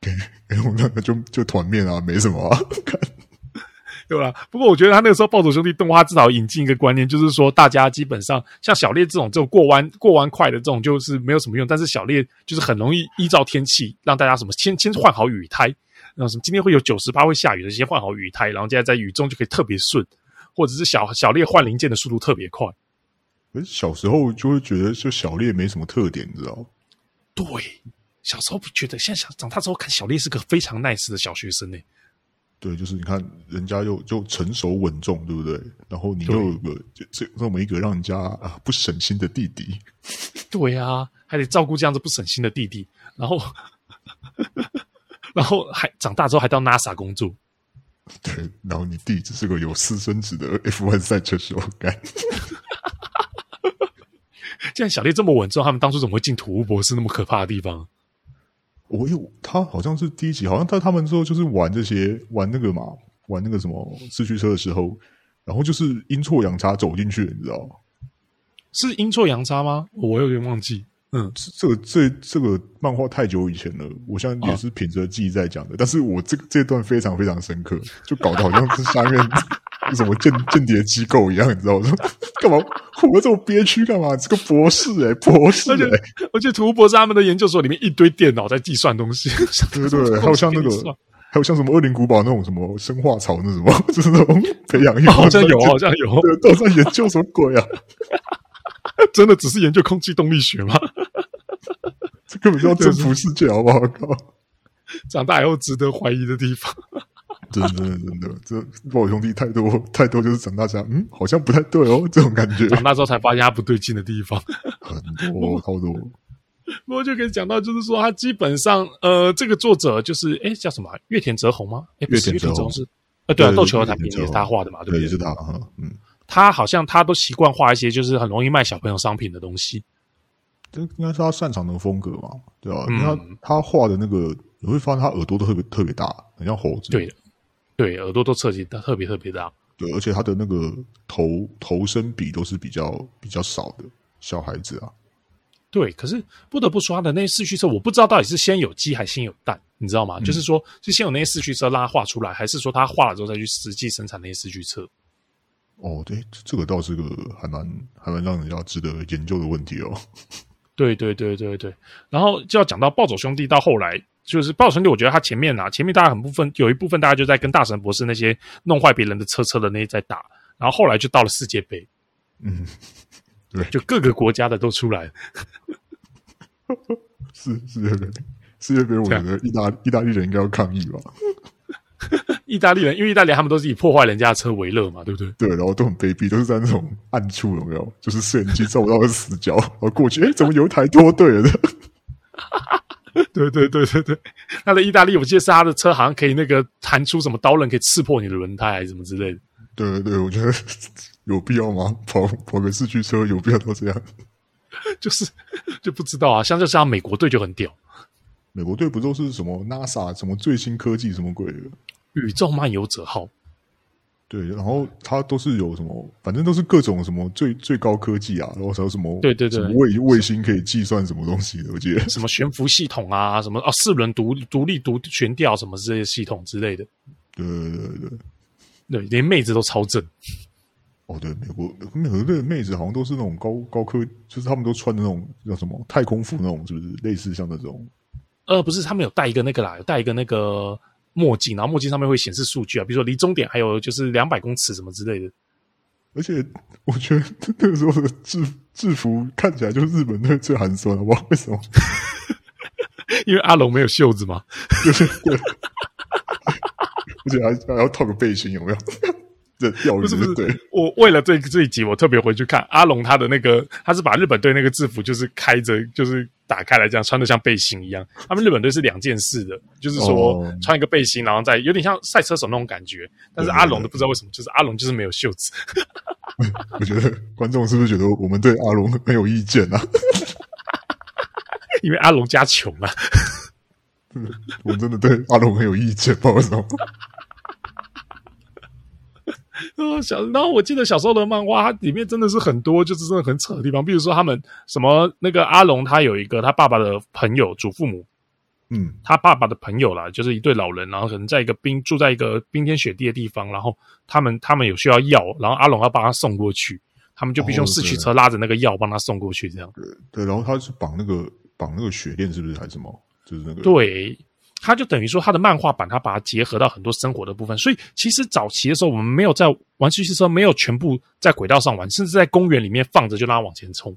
给给我们就就团面啊，没什么啊，对吧？不过我觉得他那个时候暴走兄弟动画至少引进一个观念，就是说大家基本上像小烈这种这种过弯过弯快的这种，就是没有什么用。但是小烈就是很容易依照天气让大家什么先先换好雨胎。那什么？今天会有九十八会下雨的，先换好雨胎，然后接下来在雨中就可以特别顺，或者是小小烈换零件的速度特别快。可是小时候就会觉得，就小烈没什么特点，你知道？对，小时候不觉得，现在小长大之后看小烈是个非常 nice 的小学生呢。对，就是你看人家又就成熟稳重，对不对？然后你又有个这这这么一个让人家啊不省心的弟弟。对啊，还得照顾这样子不省心的弟弟，然后。然后还长大之后还到 NASA 工作，对，然后你弟只是个有私生子的 F1 赛车手干。既然小烈这么稳重，他们当初怎么会进土屋博士那么可怕的地方？我有他好像是第一集，好像在他们之后就是玩这些玩那个嘛，玩那个什么四驱车的时候，然后就是阴错阳差走进去，你知道吗？是阴错阳差吗？我有点忘记。嗯，这个这这个漫画太久以前了，我现在也是凭着记忆在讲的。啊、但是我这这段非常非常深刻，就搞得好像是下面 什么间间谍机构一样，你知道吗？干嘛活这么憋屈？干嘛？这个博士诶、欸、博士诶、欸、而且图博士他们的研究所里面一堆电脑在计算东西，对对对，还有像那个，还有像什么恶灵古堡那种什么生化草那什么，就是那种培养液、哦，好像有，好像有，对，都在研究什么鬼啊？真的只是研究空气动力学吗？这根本就要征服世界，好不好？靠！长大以后值得怀疑的地方，真的真的这暴走兄弟太多太多，就是长大家嗯，好像不太对哦，这种感觉。长大之后才发现他不对劲的地方很多，好多。不过就可以讲到，就是说他基本上呃，这个作者就是哎，叫什么月田泽宏吗？哎，不是月田泽宏对啊，斗球和坦平也是他画的嘛，对不对？是他，嗯，他好像他都习惯画一些就是很容易卖小朋友商品的东西。这应该是他擅长的风格嘛，对吧？因为他他画的那个，你会发现他耳朵都特别特别大，很像猴子。对，对，耳朵都设计的特别特别大。对，而且他的那个头头身比都是比较比较少的小孩子啊。对，可是不得不说，他的那些四驱车，我不知道到底是先有鸡还是先有蛋，你知道吗？嗯、就是说，是先有那些四驱车拉画出来，还是说他画了之后再去实际生产那些四驱车？哦，对，这个倒是个还蛮还蛮让人家值得研究的问题哦。对对对对对，然后就要讲到暴走兄弟，到后来就是暴走兄弟，我觉得他前面啊，前面大家很部分有一部分大家就在跟大神博士那些弄坏别人的车车的那些在打，然后后来就到了世界杯，嗯，对，就各个国家的都出来了，是世界杯，世界杯，我觉得意大意大利人应该要抗议吧。意大利人，因为意大利他们都是以破坏人家的车为乐嘛，对不对？对，然后都很卑鄙，都是在那种暗处，有没有？就是摄影机照不到的死角，然后过去，哎，怎么有一台脱队了的？对对对对对，他的意大利，我记得是他的车好像可以那个弹出什么刀刃，可以刺破你的轮胎，还是什么之类的。对对对，我觉得 有必要吗？跑跑个四驱车有必要到这样？就是就不知道啊，像就像美国队就很屌。美国队不都是什么 NASA 什么最新科技什么鬼的？宇宙漫游者号，对，然后它都是有什么，反正都是各种什么最最高科技啊，然后还有什么，对对对，什么卫卫星可以计算什么东西的，我记得什么悬浮系统啊，什么哦四轮独独立独悬吊什么这些系统之类的，对对对对，对，连妹子都超正。哦，对，美国美国队的妹子好像都是那种高高科，就是他们都穿的那种叫什么太空服那种，是不是类似像那种？呃，不是，他们有带一个那个啦，有带一个那个墨镜，然后墨镜上面会显示数据啊，比如说离终点还有就是两百公尺什么之类的。而且我觉得那个时候的制制服看起来就是日本队最寒酸的，我不知道为什么？因为阿龙没有袖子嘛，对 对，而且还还要套个背心，有没有？不是不是，对我为了这这一集，我特别回去看阿龙他的那个，他是把日本队那个制服就是开着，就是打开来这样穿的像背心一样。他们日本队是两件事的，就是说穿一个背心，然后再有点像赛车手那种感觉。但是阿龙的不知道为什么，就是阿龙就是没有袖子。我觉得观众是不是觉得我们对阿龙很有意见啊？因为阿龙家穷啊。我真的对阿龙很有意见，不知道为什么。小，然后我记得小时候的漫画，它里面真的是很多，就是真的很扯的地方。比如说，他们什么那个阿龙，他有一个他爸爸的朋友，祖父母，嗯，他爸爸的朋友啦，就是一对老人，然后可能在一个冰住在一个冰天雪地的地方，然后他们他们有需要药，然后阿龙要帮他送过去，他们就必须用四驱车拉着那个药帮他送过去，这样。对对，然后他是绑那个绑那个雪链，是不是还是什么？就是那个对。他就等于说，他的漫画版，他把它结合到很多生活的部分。所以，其实早期的时候，我们没有在玩四驱车，没有全部在轨道上玩，甚至在公园里面放着就让它往前冲。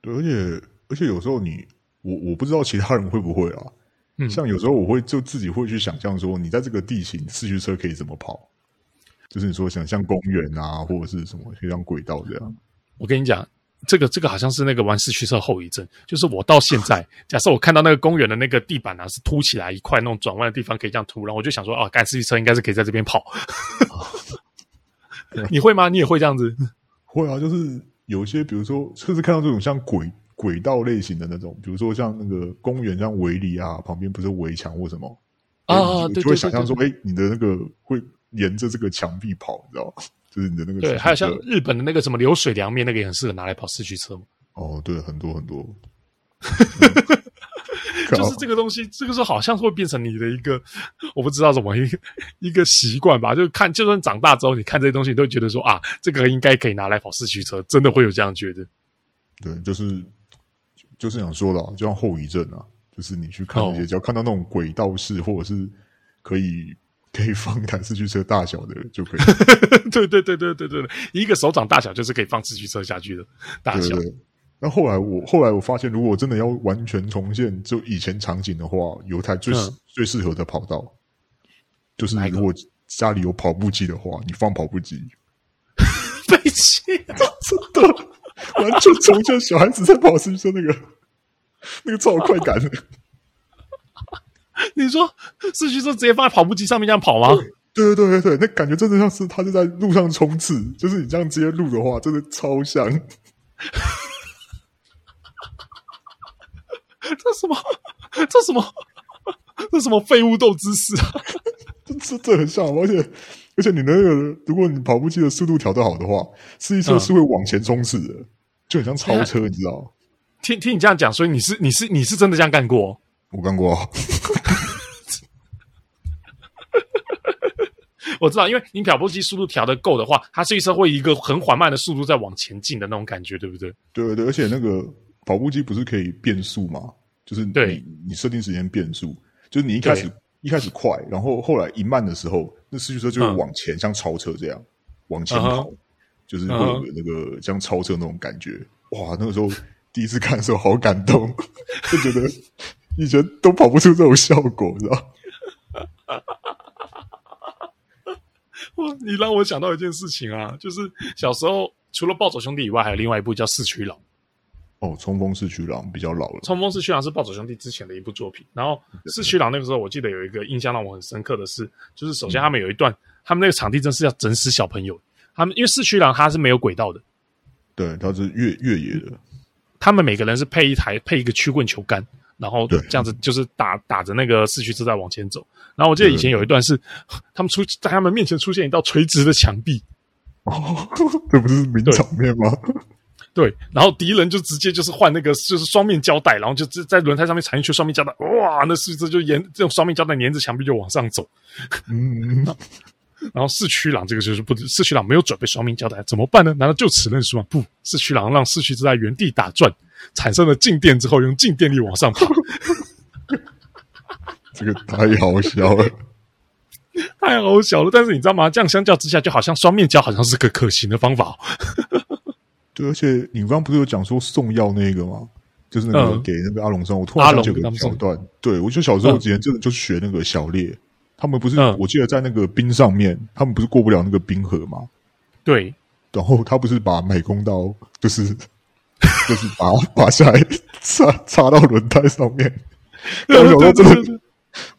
对，而且而且有时候你我我不知道其他人会不会啊。嗯，像有时候我会就自己会去想象说，你在这个地形，四驱车可以怎么跑？就是你说想像公园啊，或者是什么像轨道这样。我跟你讲。这个这个好像是那个玩四驱车后遗症，就是我到现在，假设我看到那个公园的那个地板啊是凸起来一块那种转弯的地方可以这样凸，然后我就想说，哦，干四驱车应该是可以在这边跑。你会吗？你也会这样子？会啊，就是有一些，比如说，甚至看到这种像轨轨道类型的那种，比如说像那个公园像围篱啊，旁边不是围墙或什么啊，就会想象说，哎，你的那个会沿着这个墙壁跑，你知道吗？就是你的那个对，还有像日本的那个什么流水凉面，那个也很适合拿来跑四驱车嘛。哦，对，很多很多，就是这个东西，这个时候好像会变成你的一个，我不知道怎么一个一个习惯吧。就看，就算长大之后，你看这些东西，你都觉得说啊，这个应该可以拿来跑四驱车，真的会有这样觉得。对，就是就是想说的，就像后遗症啊，就是你去看一些，只要看到那种轨道式或者是可以。可以放一台四驱车大小的就可以，对对对对对对，一个手掌大小就是可以放四驱车下去的大小。那后来我后来我发现，如果真的要完全重现就以前场景的话，有台最、嗯、最适合的跑道，就是如果家里有跑步机的话，你放跑步机，真的 完全重现小孩子在跑四驱车那个那个超有快感。你说四驱车直接放在跑步机上面这样跑吗？对对对对对，那感觉真的像是他就在路上冲刺，就是你这样直接录的话，真的超像。这什么？这什么？这什么废物斗姿势啊？这这这很像，而且而且你那个，如果你跑步机的速度调得好的话，四驱车是会往前冲刺的，就很像超车，你知道？听听你这样讲，所以你是你是你是真的这样干过？我干过。我知道，因为你跑步机速度调的够的话，它是一车会以一个很缓慢的速度在往前进的那种感觉，对不对？对对对，而且那个跑步机不是可以变速吗？就是你对你设定时间变速，就是你一开始一开始快，然后后来一慢的时候，那四驱车就会往前，嗯、像超车这样往前跑，嗯、就是会有那个像超车那种感觉。哇，那个时候第一次看的时候好感动，就觉得以前都跑不出这种效果，你知道？哇，你让我想到一件事情啊，就是小时候除了暴走兄弟以外，还有另外一部叫四驱狼。哦，冲锋四驱狼比较老了。冲锋四驱狼是暴走兄弟之前的一部作品，然后四驱狼那个时候，我记得有一个印象让我很深刻的是，就是首先他们有一段，嗯、他们那个场地真是要整死小朋友。他们因为四驱狼它是没有轨道的，对，它是越越野的。他们每个人是配一台配一个曲棍球杆，然后这样子就是打打着那个四驱车在往前走。然后我记得以前有一段是他们出在他们面前出现一道垂直的墙壁，哦，这不是名场面吗？对，然后敌人就直接就是换那个就是双面胶带，然后就在轮胎上面缠一圈双面胶带，哇，那四驱车就沿这种双面胶带粘着墙壁就往上走。嗯，然后四驱狼这个就是不，四驱狼没有准备双面胶带怎么办呢？难道就此认输吗？不，四驱狼让四驱车在原地打转，产生了静电之后，用静电力往上跑。这个太好笑了，太好笑了。但是你知道吗？这样相较之下，就好像双面胶好像是个可行的方法。对，而且你刚刚不是有讲说送药那个吗？就是那个给那个阿龙送，我突然想起个桥段。对，我就小时候之前真的就学那个小烈，他们不是我记得在那个冰上面，他们不是过不了那个冰河吗？对，然后他不是把美工刀就是就是拔拔下来插插到轮胎上面，然后小时候真的，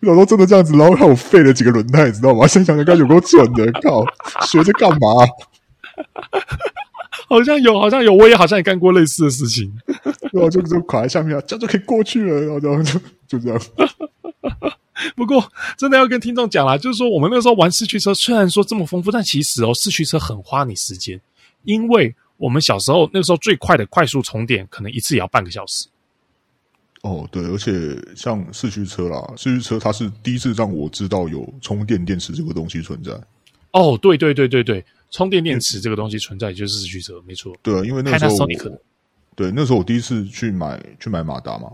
小时候真的这样子，然后让我废了几个轮胎，你知道吗？现在想想看有够蠢的，靠，学这干嘛？好像有，好像有，我也好像也干过类似的事情，然后就就卡在下面，这样就可以过去了，然后就就这样。不过，真的要跟听众讲啦，就是说，我们那个时候玩四驱车，虽然说这么丰富，但其实哦，四驱车很花你时间，因为我们小时候那个时候最快的快速充电，可能一次也要半个小时。哦，对，而且像四驱车啦，四驱车它是第一次让我知道有充电电池这个东西存在。哦，对对对对对。充电电池这个东西存在，就是四驱车，没错。对啊，因为那时候我，对，那时候我第一次去买去买马达嘛，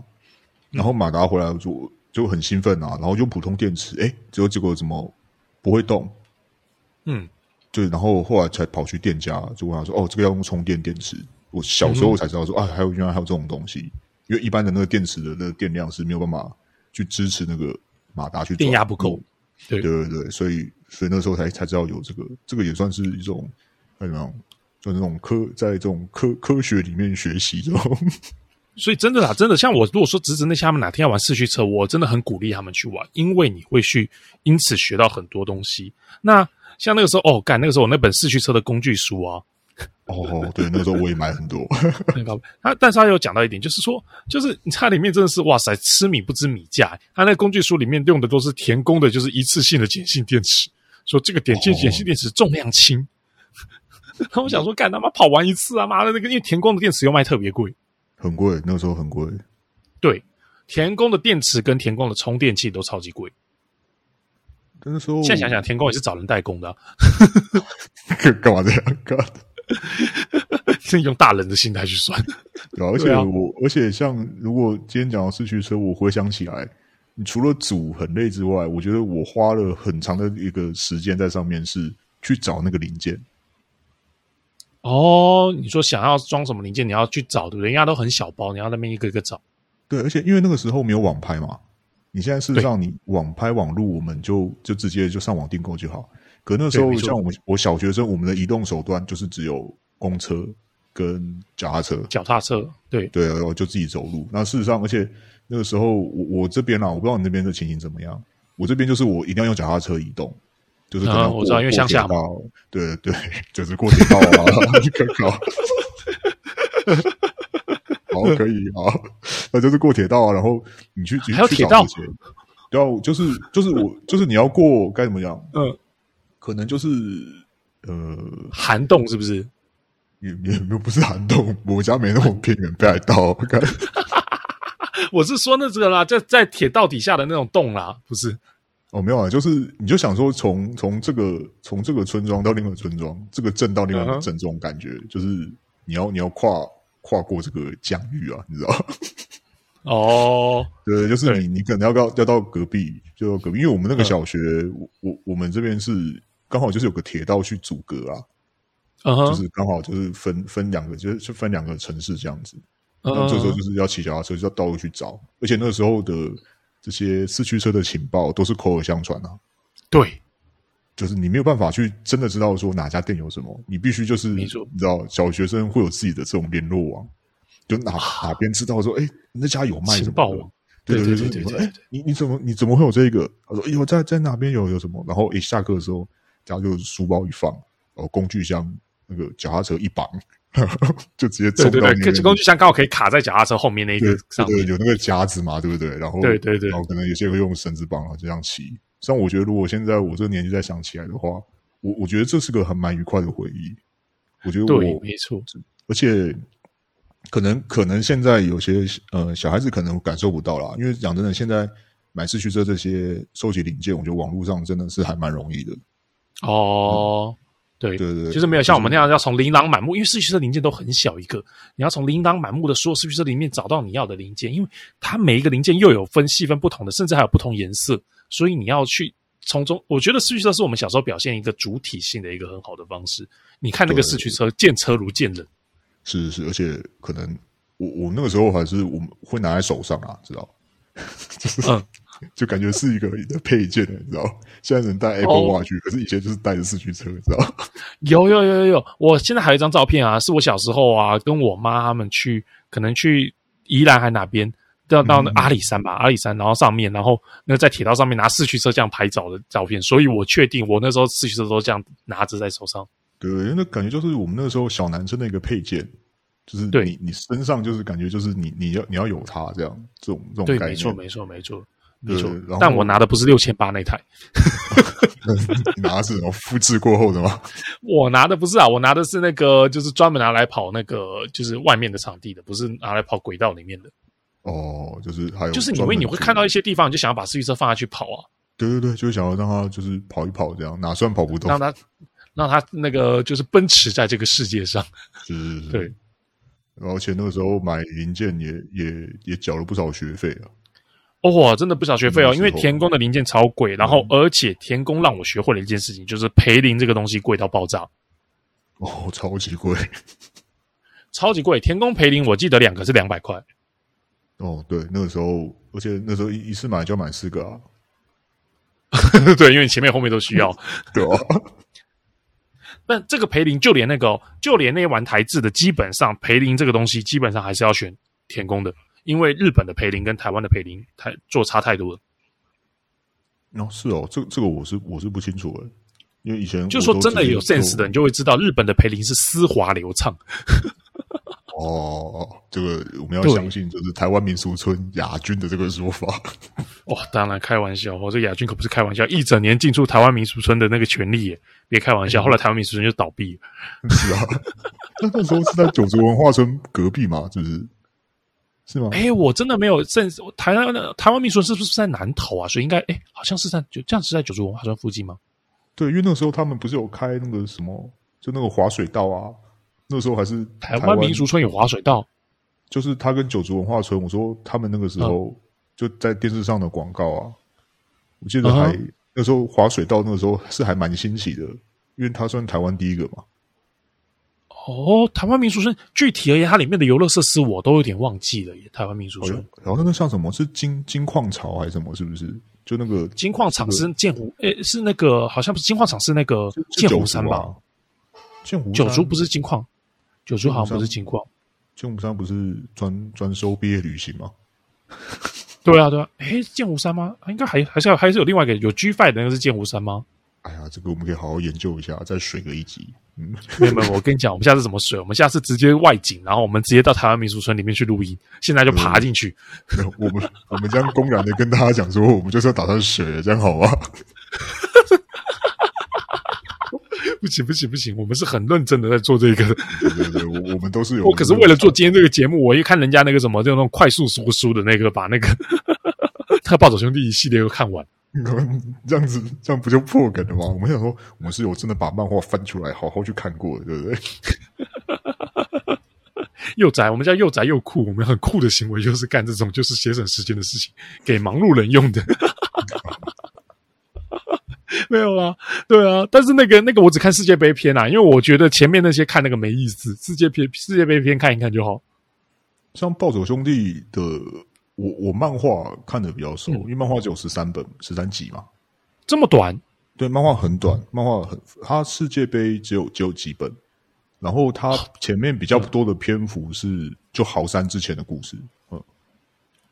然后马达回来就就很兴奋啊，然后用普通电池，诶，结果结果怎么不会动？嗯，对，然后后来才跑去店家就问他说：“哦，这个要用充电电池。”我小时候才知道说、嗯、啊，还有原来还有这种东西，因为一般的那个电池的那个电量是没有办法去支持那个马达去，电压不够。对对对，所以所以那时候才才知道有这个，这个也算是一种怎么样，就那种科在这种科科学里面学习这种。所以真的啦，真的像我如果说侄子那些他们哪天要玩四驱车，我真的很鼓励他们去玩，因为你会去因此学到很多东西。那像那个时候哦，干那个时候我那本四驱车的工具书啊。哦，对，那时候我也买很多。他，但是他有讲到一点，就是说，就是它里面真的是哇塞，吃米不知米价。他那工具书里面用的都是田宫的，就是一次性的碱性电池，说这个碱性碱性电池重量轻。然后、哦、我想说，干他妈跑完一次啊，妈的那个，因为田宫的电池又卖特别贵，很贵，那个时候很贵。对，田宫的电池跟田宫的充电器都超级贵。那时候，现在想想，天宫也是找人代工的、啊，干嘛这样干？是 用大人的心态去算，对，而且我，而且像如果今天讲到四驱车，我回想起来，你除了组很累之外，我觉得我花了很长的一个时间在上面，是去找那个零件。哦，你说想要装什么零件，你要去找，对不对？人家都很小包，你要那边一个一个找。对，而且因为那个时候没有网拍嘛，你现在事实上你网拍网路，我们就就直接就上网订购就好。可那时候，像我们我小学生，我们的移动手段就是只有公车跟脚踏车。脚踏车，对对，然后就自己走路。那事实上，而且那个时候我我这边啊，我不知道你那边的情形怎么样。我这边就是我一定要用脚踏车移动，就是可能、啊、我知道，因为乡下嘛。对对，就是过铁道啊，可好？好 可以啊，那就是过铁道啊。然后你去还有铁道，要就是就是我就是你要过该怎么样？嗯。可能就是呃，涵洞是不是？也也不是涵洞，我家没那么偏远，北海道。我是说那这个啦，在在铁道底下的那种洞啦，不是？哦，没有啊，就是你就想说从，从从这个从这个村庄到另外一个村庄，这个镇到另外一个镇，这种感觉，uh. 就是你要你要跨跨过这个疆域啊，你知道？哦，对，就是你你可能要到要到隔壁，就到隔壁，因为我们那个小学，嗯、我我们这边是刚好就是有个铁道去阻隔啊，嗯、就是刚好就是分分两个，就是分两个城市这样子。那、嗯、这时候就是要骑脚踏车，就要到处去找，而且那个时候的这些四驱车的情报都是口耳相传啊。对，就是你没有办法去真的知道说哪家店有什么，你必须就是你知道小学生会有自己的这种联络网。就哪哪边知道说，哎、欸，那家有卖什么的？对对对对对，哎，你你怎么你怎么会有这个？他说，哎呦，在在哪边有有什么？然后一下课的时候，然后就书包一放，然后工具箱那个脚踏车一绑，就直接。对对对，工具箱刚好可以卡在脚踏车后面那一个上面，对，有那个夹子嘛，对不对？然后对对对，然后可能有些会用绳子绑啊，这样骑。像我觉得，如果现在我这个年纪再想起来的话，我我觉得这是个很蛮愉快的回忆。我觉得我对没错，而且。可能可能现在有些呃小孩子可能感受不到啦，因为讲真的，现在买四驱车这些收集零件，我觉得网络上真的是还蛮容易的。哦，嗯、对对对，就是没有像我们那样要从琳琅满目，因为四驱车零件都很小一个，你要从琳琅满目的所有四驱车里面找到你要的零件，因为它每一个零件又有分细分不同的，甚至还有不同颜色，所以你要去从中，我觉得四驱车是我们小时候表现一个主体性的一个很好的方式。你看那个四驱车，见车如见人。是是是，而且可能我我那个时候还是我们会拿在手上啊，知道？就是、嗯、就感觉是一个你的配件，你知道？现在人带 Apple Watch，、哦、可是以前就是带着四驱车，你知道？有有有有有，我现在还有一张照片啊，是我小时候啊，跟我妈他们去，可能去宜兰还哪边，到到那阿里山吧，嗯、阿里山，然后上面，然后那在铁道上面拿四驱车这样拍照的照片，所以我确定我那时候四驱车都这样拿着在手上。对，那感觉就是我们那个时候小男生的一个配件，就是你对你身上就是感觉就是你你要你要有它这样这种这种概念，对，没错没错没错没错。但我拿的不是六千八那台，你拿的是什么复制过后的吗？我拿的不是啊，我拿的是那个就是专门拿来跑那个就是外面的场地的，不是拿来跑轨道里面的。哦，就是还有就是因为你会看到一些地方，你就想要把四驱车放下去跑啊。对对对，就是想要让它就是跑一跑这样，哪算跑不动，让它。让它那个就是奔驰在这个世界上，是是是，对。而且那个时候买零件也也也缴了不少学费啊。哦，真的不少学费哦，因为田宫的零件超贵，然后而且田宫让我学会了一件事情，就是培林这个东西贵到爆炸。哦，超级贵，超级贵。田宫培林我记得两个是两百块。哦，对，那个时候，而且那时候一一次买就要买四个啊。对，因为前面后面都需要，对啊。但这个培林，就连那个，就连那些玩台制的，基本上培林这个东西，基本上还是要选田宫的，因为日本的培林跟台湾的培林太做差太多了。哦，是哦，这这个我是我是不清楚的，因为以前就说真的有 sense 的，你就会知道日本的培林是丝滑流畅。哦，这个我们要相信，就是台湾民俗村亚军的这个说法。哇、哦，当然开玩笑，我这亚军可不是开玩笑，一整年进出台湾民俗村的那个权利耶，别开玩笑。后来台湾民俗村就倒闭了。是啊，那那时候是在九族文化村隔壁嘛，是不是？是吗？哎，我真的没有认识台湾的台湾民俗村是不是在南投啊？所以应该哎，好像是在就这样是在九族文化村附近吗？对，因为那时候他们不是有开那个什么，就那个滑水道啊。那时候还是台湾民俗村有滑水道，就是他跟九族文化村。我说他们那个时候就在电视上的广告啊，我记得还那时候滑水道那个时候是还蛮新奇的，因为它算台湾第一个嘛。哦，台湾民俗村具体而言，它里面的游乐设施我都有点忘记了耶。台湾民俗村，然后那个像什么是金金矿潮还是什么？是不是？就那个金矿场是剑湖？诶，是那个好像不是金矿场，是那个剑湖山吧？剑湖九族不是金矿。九叔好像不是情况，剑湖山不是专专收毕业旅行吗？对啊，对啊，诶，剑湖山吗？应该还还是要还是有另外一个有 G Five 的那个是剑湖山吗？哎呀，这个我们可以好好研究一下，再水个一集。嗯，没有没有，我跟你讲，我们下次怎么水？我们下次直接外景，然后我们直接到台湾民俗村里面去录音，现在就爬进去。嗯、我们我们这样公然的跟大家讲说，我们就是要打算水，这样好吗？不行不行不行，我们是很认真的在做这个。对对对，我我们都是有。我可是为了做今天这个节目，我一看人家那个什么，就那种快速说书的那个，把那个他暴走兄弟一系列都看完。这样子这样不就破梗了吗？我们想说，我们是有真的把漫画翻出来，好好去看过的，对不对？又宅，我们家又宅又酷，我们很酷的行为就是干这种就是节省时间的事情，给忙碌人用的。没有啊，对啊，但是那个那个我只看世界杯篇啊，因为我觉得前面那些看那个没意思，世界篇世界杯篇看一看就好。像暴走兄弟的，我我漫画看的比较熟，嗯、因为漫画只有十三本十三集嘛，这么短？对，漫画很短，漫画很，它世界杯只有只有几本，然后它前面比较多的篇幅是就豪山之前的故事，嗯，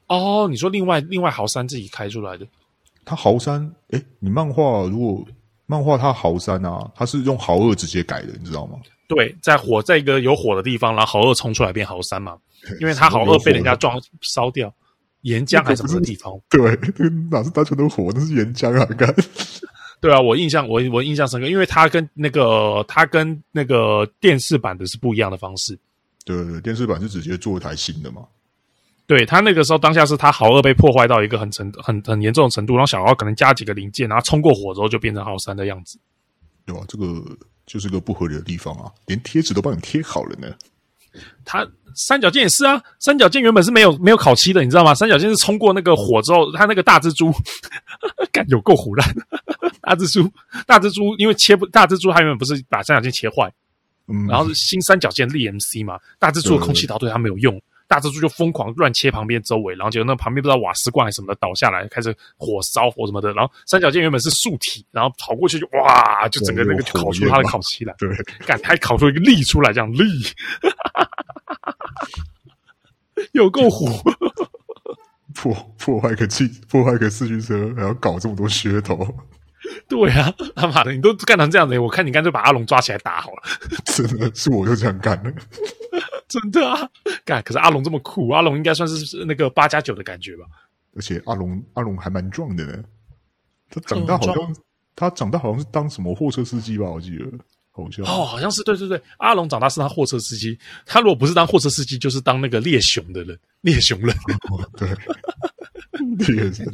哦，你说另外另外豪山自己开出来的。他豪山，哎，你漫画如果漫画他豪山啊，他是用豪二直接改的，你知道吗？对，在火在一个有火的地方，然后豪二冲出来变豪山嘛，因为他豪二被人家撞烧掉，岩浆还是什么地方？对，哪是单纯的火，那是岩浆啊！干，对啊，我印象我我印象深刻，因为他跟那个他跟那个电视版的是不一样的方式。对对对，电视版是直接做一台新的嘛。对，他那个时候当下是他豪二被破坏到一个很程很很严重的程度，然后小豪可能加几个零件，然后冲过火之后就变成豪三的样子。对吧？这个就是个不合理的地方啊，连贴纸都帮你贴好了呢。他三角剑也是啊，三角剑原本是没有没有烤漆的，你知道吗？三角剑是冲过那个火之后，他那个大蜘蛛，干有够唬烂。大蜘蛛，大蜘蛛，因为切不大蜘蛛，他原本不是把三角剑切坏，嗯，然后是新三角剑立 MC 嘛，大蜘蛛的空气刀对他没有用。大蜘蛛就疯狂乱切旁边周围，然后结果那旁边不知道瓦斯罐还是什么的倒下来，开始火烧火什么的。然后三角剑原本是素体，然后跑过去就哇，就整个那个就烤出它的烤漆来。对，干，还烤出一个力出来，这样力，有够火，破破坏个汽破坏个四驱车，还要搞这么多噱头。对啊，他妈的，你都干成这样子，我看你干脆把阿龙抓起来打好了。真的是我就这样干的。真的啊，干！可是阿龙这么酷，阿龙应该算是那个八加九的感觉吧？而且阿龙阿龙还蛮壮的呢。他长大好像、嗯、他长大好像是当什么货车司机吧？我记得好像哦，好像是对对对。阿龙长大是当货车司机，他如果不是当货车司机，就是当那个猎熊的人，猎熊人。哦、对，猎熊。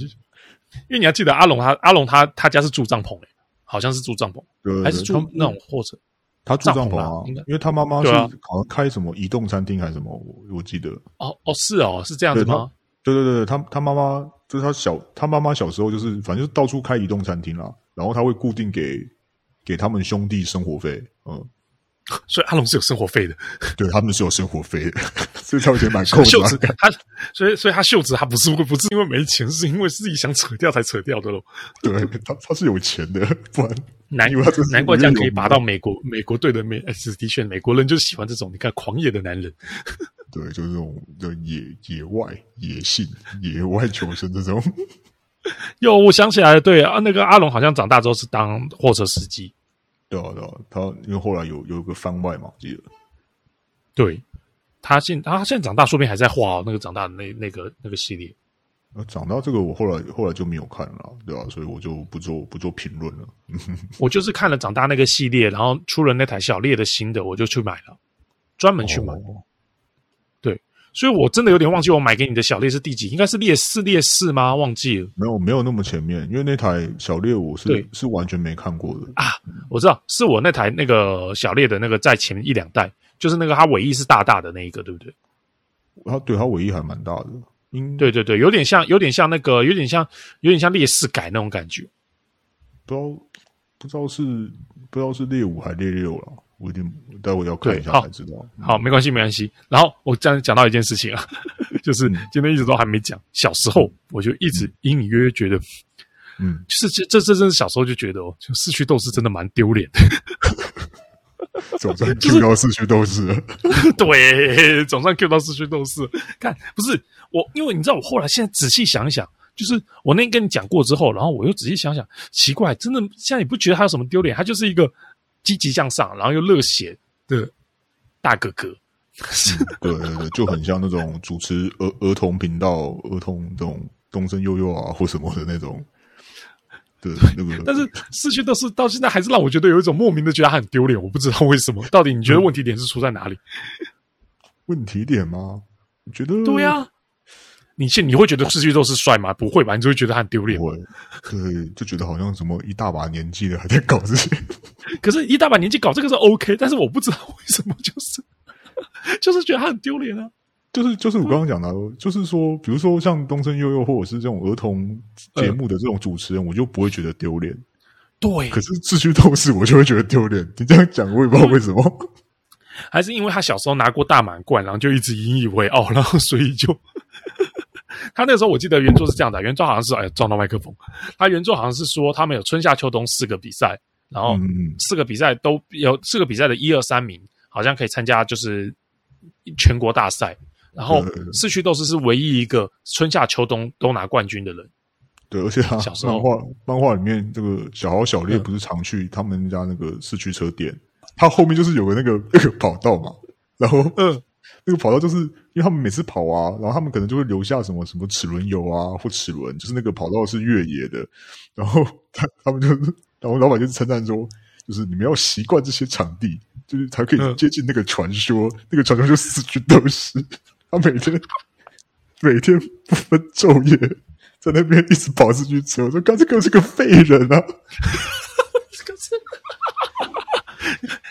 因为你要记得阿龙他阿龙他他家是住帐篷诶，好像是住帐篷，还是住那种货车。他住帐篷啊，因为他妈妈是好像开什么移动餐厅还是什么，我我记得。哦哦，是哦，是这样子吗？对对对，他他妈妈就是他小他妈妈小时候就是反正就是到处开移动餐厅啦，然后他会固定给给他们兄弟生活费，嗯。所以阿龙是有生活费的，对他们是有生活费的，所以他有钱买扣子。他所以所以他袖子他不是不是因为没钱，是因为自己想扯掉才扯掉的喽。对他他是有钱的，不然难怪难怪这样可以拔到美国美国队的美，是的确美国人就喜欢这种你看狂野的男人。对，就是这种的野野外野性野外求生这种。哟，我想起来了，对啊，那个阿龙好像长大之后是当货车司机。对啊，对啊，他因为后来有有一个番外嘛，我记得。对，他现他现在长大，说不定还在画那个长大的那那个那个系列。那，长大这个我后来后来就没有看了，对吧？所以我就不做不做评论了。我就是看了长大那个系列，然后出了那台小烈的新的，我就去买了，专门去买。哦所以，我真的有点忘记我买给你的小猎是第几？应该是猎四、猎四吗？忘记了。没有，没有那么前面，因为那台小猎我是是完全没看过的啊。我知道，是我那台那个小猎的那个在前面一两代，就是那个它尾翼是大大的那一个，对不对？它对它尾翼还蛮大的，嗯，对对对，有点像，有点像那个，有点像，有点像猎四改那种感觉。不知道，不知道是不知道是猎五还猎六了。我一定待会要看一下才知道。好，好，没关系，没关系。然后我这样讲到一件事情啊，就是今天一直都还没讲。小时候我就一直隐隐约约觉得，嗯，就是这这这真是小时候就觉得哦，就四驱斗士真的蛮丢脸的。总算 Q 到四驱斗士了，对，总算 Q 到四驱斗士。看，不是我，因为你知道，我后来现在仔细想一想，就是我那天跟你讲过之后，然后我又仔细想想，奇怪，真的现在你不觉得他有什么丢脸？他就是一个。积极向上，然后又热血的大哥哥，对对对，就很像那种主持儿儿童频道、儿童这种东升悠悠啊或什么的那种，对那个。但是失去都是到现在还是让我觉得有一种莫名的觉得他很丢脸，我不知道为什么。到底你觉得问题点是出在哪里？问题点吗？我觉得对呀、啊。你现你会觉得四驱斗士帅吗？不会吧，你就会觉得他很丢脸。会，对，就觉得好像什么一大把年纪了还在搞这些。可是，一大把年纪搞这个是 OK，但是我不知道为什么就是就是觉得他很丢脸啊。就是就是我刚刚讲的、啊，就是说，比如说像东森悠悠或者是这种儿童节目的这种主持人，嗯、我就不会觉得丢脸。对，可是秩序斗士我就会觉得丢脸。你这样讲，我也不知道为什么。还是因为他小时候拿过大满贯，然后就一直引以为傲，然后所以就他那个时候我记得原作是这样的，原作好像是哎撞到麦克风，他原作好像是说他们有春夏秋冬四个比赛，然后四个比赛都有四个比赛的一二三名，好像可以参加就是全国大赛。然后四驱斗士是唯一一个春夏秋冬都拿冠军的人。对，而且他小时候漫画漫画里面这个小豪小烈不是常去他们家那个四驱车店，他后面就是有个那个那个跑道嘛，然后嗯，那个跑道就是因为他们每次跑啊，然后他们可能就会留下什么什么齿轮油啊或齿轮，就是那个跑道是越野的，然后他他们就是，然后老板就是称赞说，就是你们要习惯这些场地，就是才可以接近那个传说，嗯、那个传说就四驱斗士。他每天每天不分昼夜在那边一直跑四驱车，我说：“刚这个是个废人啊！”这个是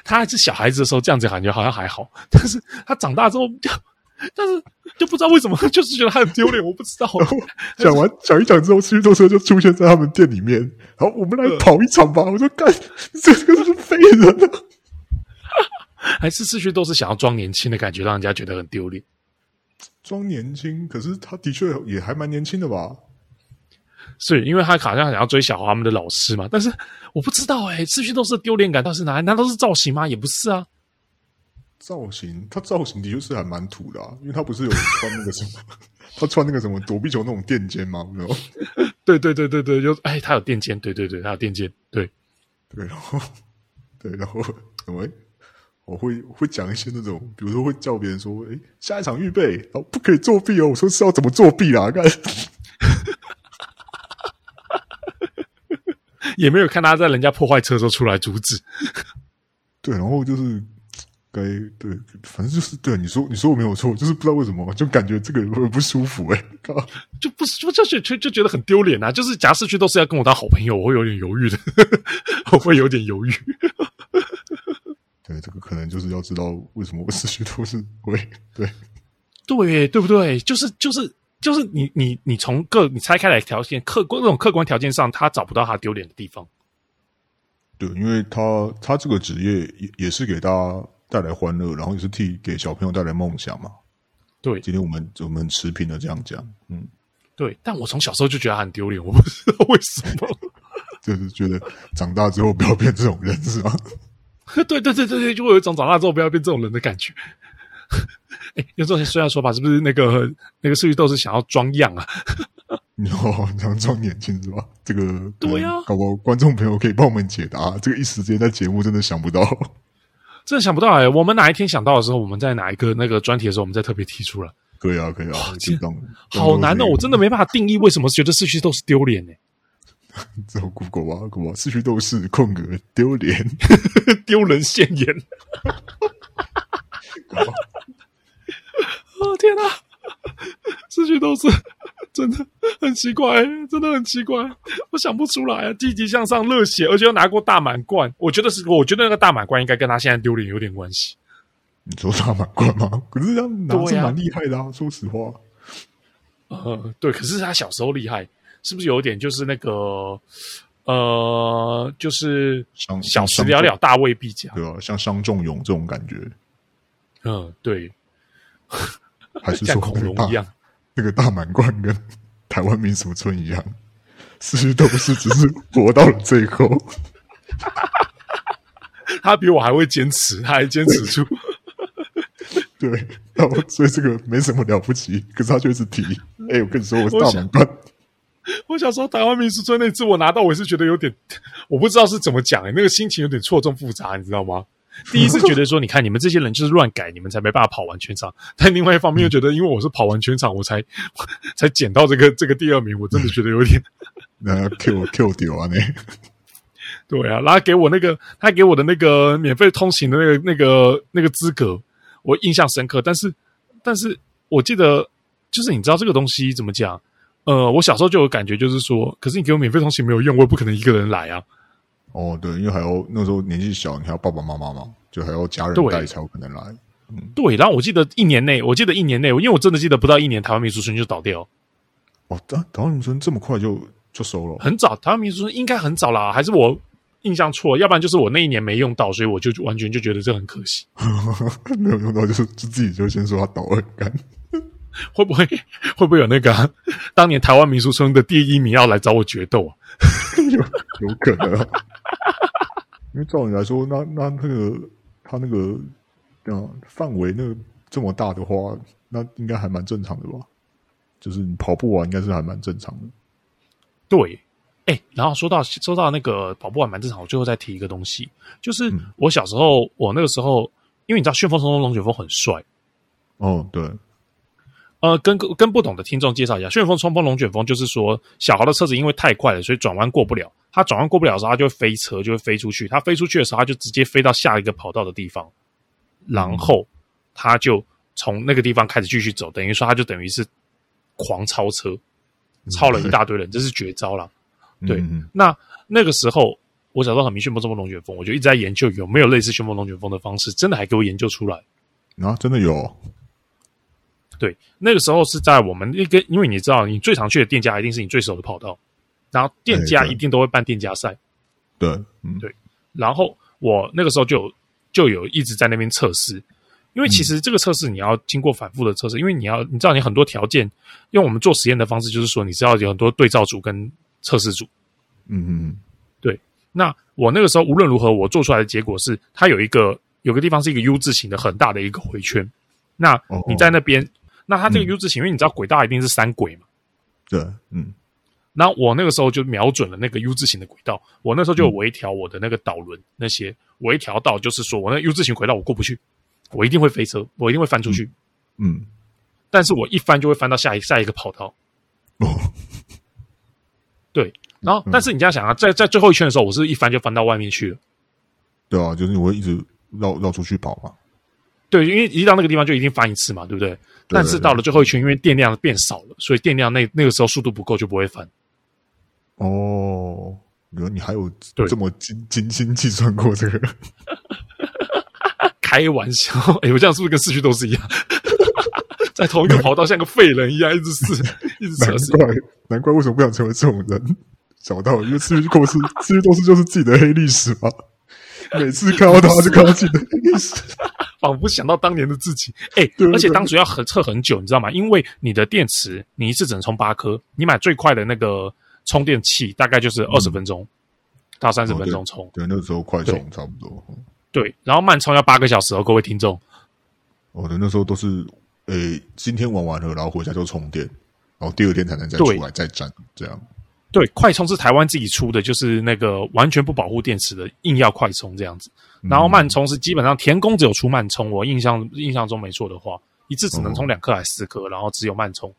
他还是小孩子的时候这样子感觉好像还好，但是他长大之后就，但是就不知道为什么，就是觉得他很丢脸。我不知道。然后讲完讲一讲之后，四驱斗车就出现在他们店里面。然后，我们来跑一场吧。呃、我说：“干，这个是废人啊！”还是四驱斗士想要装年轻的感觉，让人家觉得很丢脸。装年轻，可是他的确也还蛮年轻的吧？是因为他好像想要追小华他们的老师嘛？但是我不知道哎、欸，四驱斗士丢脸感但是哪？难道是造型吗？也不是啊。造型，他造型的确是还蛮土的啊，因为他不是有穿那个什么，他穿那个什么躲避球那种垫肩吗？没有？对对对对对，就哎，他有垫肩，对对对，他有垫肩，对对，然后对，然后怎么？我会会讲一些那种，比如说会叫别人说：“哎，下一场预备，哦，不可以作弊哦。”我说是要怎么作弊啦？看，也没有看他在人家破坏车的时候出来阻止。对，然后就是该对，反正就是对你说，你说我没有错，就是不知道为什么，就感觉这个人会不舒服诶。就不就就就就觉得很丢脸啊！就是假市区都是要跟我当好朋友，我会有点犹豫的，我会有点犹豫。对，这个可能就是要知道为什么我市区都是会对对对不对？就是就是就是你你你从各你拆开来条件客观这种客观条件上，他找不到他丢脸的地方。对，因为他他这个职业也也是给大家带来欢乐，然后也是替给小朋友带来梦想嘛。对，今天我们我们持平的这样讲，嗯，对。但我从小时候就觉得他很丢脸，我不知道为什么，就是觉得长大之后不要变这种人，是吗？对对对对对，就会有一种长大之后不要变这种人的感觉。哎，有这种虽然说法，是不是那个那个四驱斗士想要装样啊？哦，想装年轻是吧？这个对呀，搞不好观众朋友可以帮我们解答。这个一时间在节目真的想不到，真的想不到哎。我们哪一天想到的时候，我们在哪一个那个专题的时候，我们再特别提出来。可以啊，可以啊，激动好难哦，我真的没办法定义为什么觉得四驱斗士丢脸呢？之后 Google 啊，Google 四驱斗士空格丢脸，丢人现眼。哦天哪，这些都是真的很奇怪，真的很奇怪，我想不出来啊！积极向上、热血，而且又拿过大满贯，我觉得是，我觉得那个大满贯应该跟他现在丢脸有点关系。你说大满贯吗？可是他拿是蛮厉害的啊，说实话。呃，对，可是他小时候厉害。是不是有点就是那个呃，就是小时了了，大未必佳，对啊，像商仲永这种感觉。嗯，对，还是说恐龙一样，那个大满贯跟台湾民俗村一样，四驱斗士只是活到了最后。他比我还会坚持，他还坚持住。对，然后所以这个没什么了不起，可是他就一直提。哎、欸，我跟你说，我是大满贯。我小时候台湾民俗村那次我拿到，我是觉得有点，我不知道是怎么讲哎、欸，那个心情有点错综复杂，你知道吗？第一次觉得说，你看你们这些人就是乱改，你们才没办法跑完全场；但另外一方面又觉得，因为我是跑完全场，我才 才捡到这个这个第二名，我真的觉得有点，那 Q Q 丢啊！那对啊，然后给我那个他给我的那个免费通行的那个那个那个资格，我印象深刻。但是但是我记得，就是你知道这个东西怎么讲？呃，我小时候就有感觉，就是说，可是你给我免费通行没有用，我也不可能一个人来啊。哦，对，因为还要那时候年纪小，你还要爸爸妈妈嘛，就还要家人带才有可能来。嗯，对。然后我记得一年内，我记得一年内，因为我真的记得不到一年，台湾民俗村就倒掉。哦，台台湾民俗村这么快就就收了？很早，台湾民俗村应该很早啦，还是我印象错？要不然就是我那一年没用到，所以我就完全就觉得这很可惜。没有用到，就是就自己就先说他倒了干。会不会会不会有那个、啊、当年台湾民俗村的第一名要来找我决斗啊？有有可能、为照理来说，那那那个他那个啊范围那个这么大的话，那应该还蛮正常的吧？就是你跑步完，应该是还蛮正常的。对，哎、欸，然后说到说到那个跑步还蛮正常，我最后再提一个东西，就是我小时候，嗯、我那个时候，因为你知道旋风冲锋龙卷风很帅，哦，对。呃，跟跟不懂的听众介绍一下，旋风冲锋龙卷风就是说，小豪的车子因为太快了，所以转弯过不了。他转弯过不了的时候，他就会飞车，就会飞出去。他飞出去的时候，他就直接飞到下一个跑道的地方，然后他就从那个地方开始继续走，等于说他就等于是狂超车，超了一大堆人，这是绝招了。对，那那个时候我小时候很迷旋风冲锋龙卷风，我就一直在研究有没有类似旋风龙卷风的方式，真的还给我研究出来啊，真的有。对，那个时候是在我们那个，因为你知道，你最常去的店家一定是你最熟的跑道，然后店家一定都会办店家赛。对，嗯，对。然后我那个时候就有就有一直在那边测试，因为其实这个测试你要经过反复的测试，因为你要你知道你很多条件，用我们做实验的方式，就是说你知道有很多对照组跟测试组。嗯嗯，对。那我那个时候无论如何，我做出来的结果是，它有一个有个地方是一个 U 字形的很大的一个回圈，那你在那边。那它这个 U 字形，嗯、因为你知道轨道一定是三轨嘛，对，嗯。那我那个时候就瞄准了那个 U 字形的轨道，我那时候就微调我的那个导轮那些，微调到就是说我那 U 字形轨道我过不去，我一定会飞车，我一定会翻出去，嗯。嗯，但是我一翻就会翻到下一下一个跑道。哦，对，然后、嗯、但是你这样想啊，在在最后一圈的时候，我是一翻就翻到外面去了。对啊，就是我会一直绕绕出去跑嘛。对，因为一到那个地方就一定翻一次嘛，对不对？但是到了最后一圈，因为电量变少了，所以电量那那个时候速度不够，就不会翻。哦，原来你还有这么精精心计算过这个？开玩笑，哎，我这样是不是跟四驱都是一样？在同一个跑道像个废人一样，一直试，一直测试。难怪，难怪为什么不想成为这种人？找到，因为四驱公司，四驱都是就是自己的黑历史嘛。每次看到他，就看到自己的黑历史。仿佛想到当年的自己，哎、欸，而且当时要很测很久，你知道吗？因为你的电池，你一次只能充八颗，你买最快的那个充电器，大概就是二十分钟、嗯、到三十分钟充、哦对。对，那个时候快充差不多。对，然后慢充要八个小时哦，各位听众。我的、哦、那时候都是，诶、欸，今天玩完了，然后回家就充电，然后第二天才能再出来再站，这样。对，快充是台湾自己出的，就是那个完全不保护电池的，硬要快充这样子。然后慢充是基本上田宫只有出慢充，我印象印象中没错的话，一次只能充两颗还是四颗，然后只有慢充。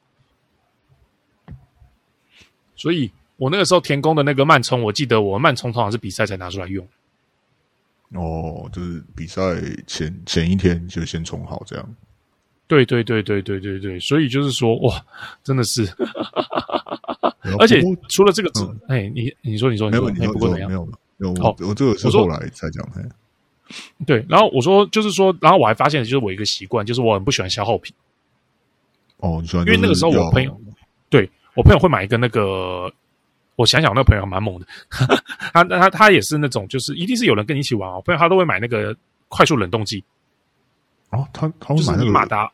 所以我那个时候田宫的那个慢充，我记得我慢充通常是比赛才拿出来用。哦，就是比赛前前一天就先充好这样。对对对对对对对，所以就是说哇，真的是。而且除了这个，哎、嗯，你你说你说，没有，不过怎样？没有，没有。好，我这个是后来才讲。的，对，然后我说，就是说，然后我还发现，就是我一个习惯，就是我很不喜欢消耗品。哦，你喜欢？因为那个时候我朋友，对我朋友会买一个那个，我想想，那个朋友还蛮猛的，他他他也是那种，就是一定是有人跟你一起玩哦。我朋友他都会买那个快速冷冻剂。哦，他他会买那个马达，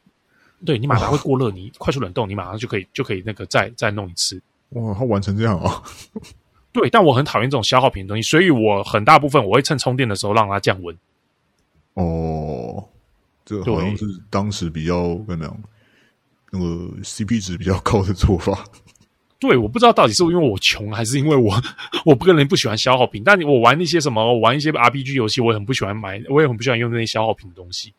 对你马达会过热，你快速冷冻，你马上就可以就可以那个再 再弄一次。哇，他玩成这样啊！对，但我很讨厌这种消耗品的东西，所以我很大部分我会趁充电的时候让它降温。哦，这个好像是当时比较怎么样，那个 CP 值比较高的做法。对，我不知道到底是因为我穷，还是因为我 我不个人不喜欢消耗品。但我玩一些什么，我玩一些 RPG 游戏，我也很不喜欢买，我也很不喜欢用那些消耗品的东西。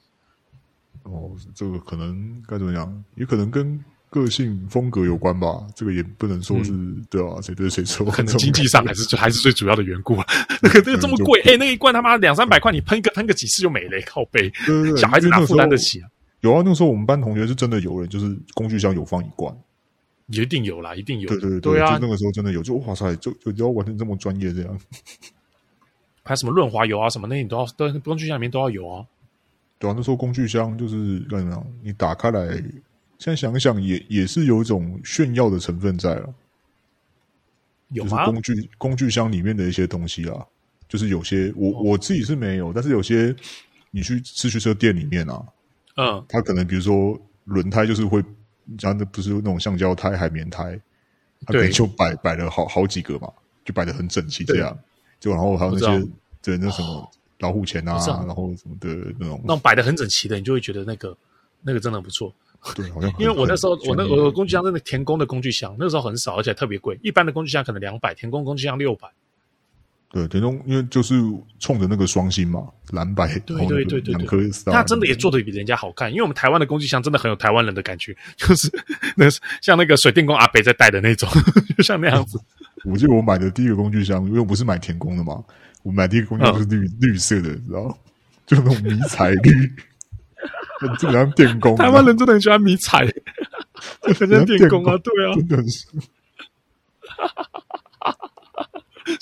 哦，这个可能该怎么讲？也可能跟。个性风格有关吧，这个也不能说是、嗯、对啊，谁对谁错？可能经济上还是还是最主要的缘故啊。那个那个这么贵，哎、欸，那个、一罐他妈两三百块，你喷个喷个几次就没了，靠背。小孩子哪负担得起啊？有啊，那个时候我们班同学是真的有人，就是工具箱有放一罐，一定有啦，一定有。对对对，对啊，就那个时候真的有，就哇塞，就就要玩成这么专业这样。还有什么润滑油啊什么那些，你都要都工具箱里面都要有啊。对啊，那时候工具箱就是干什么？你打开来，现在想想也也是有一种炫耀的成分在了。就是工具工具箱里面的一些东西啊，就是有些我我自己是没有，但是有些你去四驱车店里面啊，嗯，它可能比如说轮胎就是会，讲的不是那种橡胶胎、海绵胎，它可能就摆摆了好好几个嘛，就摆的很整齐这样，就然后还有那些对那什么。哦老虎钳啊，然后什么的那种，那种摆的很整齐的，你就会觉得那个那个真的不错。对，好像因为我那时候我那我工具箱真的田工的工具箱，那个时候很少，而且特别贵。一般的工具箱可能两百，田工工具箱六百。对，田工因为就是冲着那个双星嘛，蓝白对对对对，两颗。它真的也做的比人家好看，因为我们台湾的工具箱真的很有台湾人的感觉，就是那像那个水电工阿北在带的那种，就像那样子。我记得我买的第一个工具箱，因为我不是买田工的嘛。我买第一个工具就是绿、嗯、绿色的，你知道，就那种迷彩绿，很就像电工。台湾人真的很喜欢迷彩，就 很像电工啊，对啊，真的是。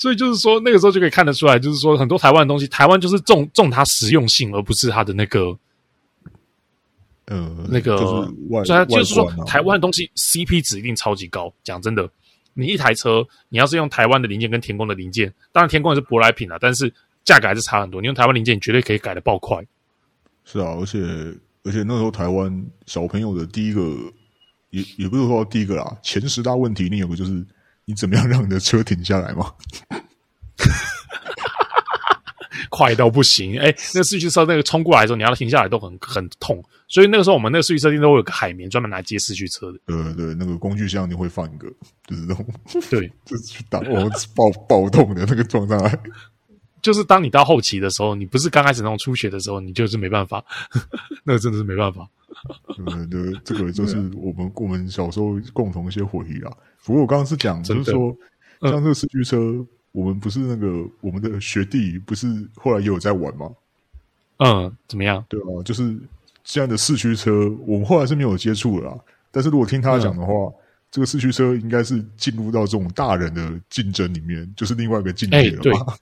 所以就是说，那个时候就可以看得出来，就是说很多台湾的东西，台湾就是重重它实用性，而不是它的那个，呃，那个。就是外所以就是说，啊、台湾的东西 CP 值一定超级高。讲真的。你一台车，你要是用台湾的零件跟田工的零件，当然田工也是舶来品啊，但是价格还是差很多。你用台湾零件，你绝对可以改的爆快。是啊，而且而且那时候台湾小朋友的第一个，也也不是说第一个啦，前十大问题，你有个就是你怎么样让你的车停下来嘛？快到不行！哎，那四驱车那个冲过来的时候，你要停下来都很很痛。所以那个时候，我们那个四驱车店都会有个海绵，专门来接四驱车的。对对，那个工具箱你会放一个，就是那种对，就是去打我爆爆痛的那个撞上来。就是当你到后期的时候，你不是刚开始那种出血的时候，你就是没办法，那个真的是没办法。对对，这个就是我们 我们小时候共同一些回忆啊。不过我刚刚是讲，就是说像这个四驱车，嗯、我们不是那个我们的学弟，不是后来也有在玩吗？嗯，怎么样？对啊，就是。这样的四驱车，我们后来是没有接触的啦。但是如果听他讲的话，嗯、这个四驱车应该是进入到这种大人的竞争里面，就是另外一个境界了嘛。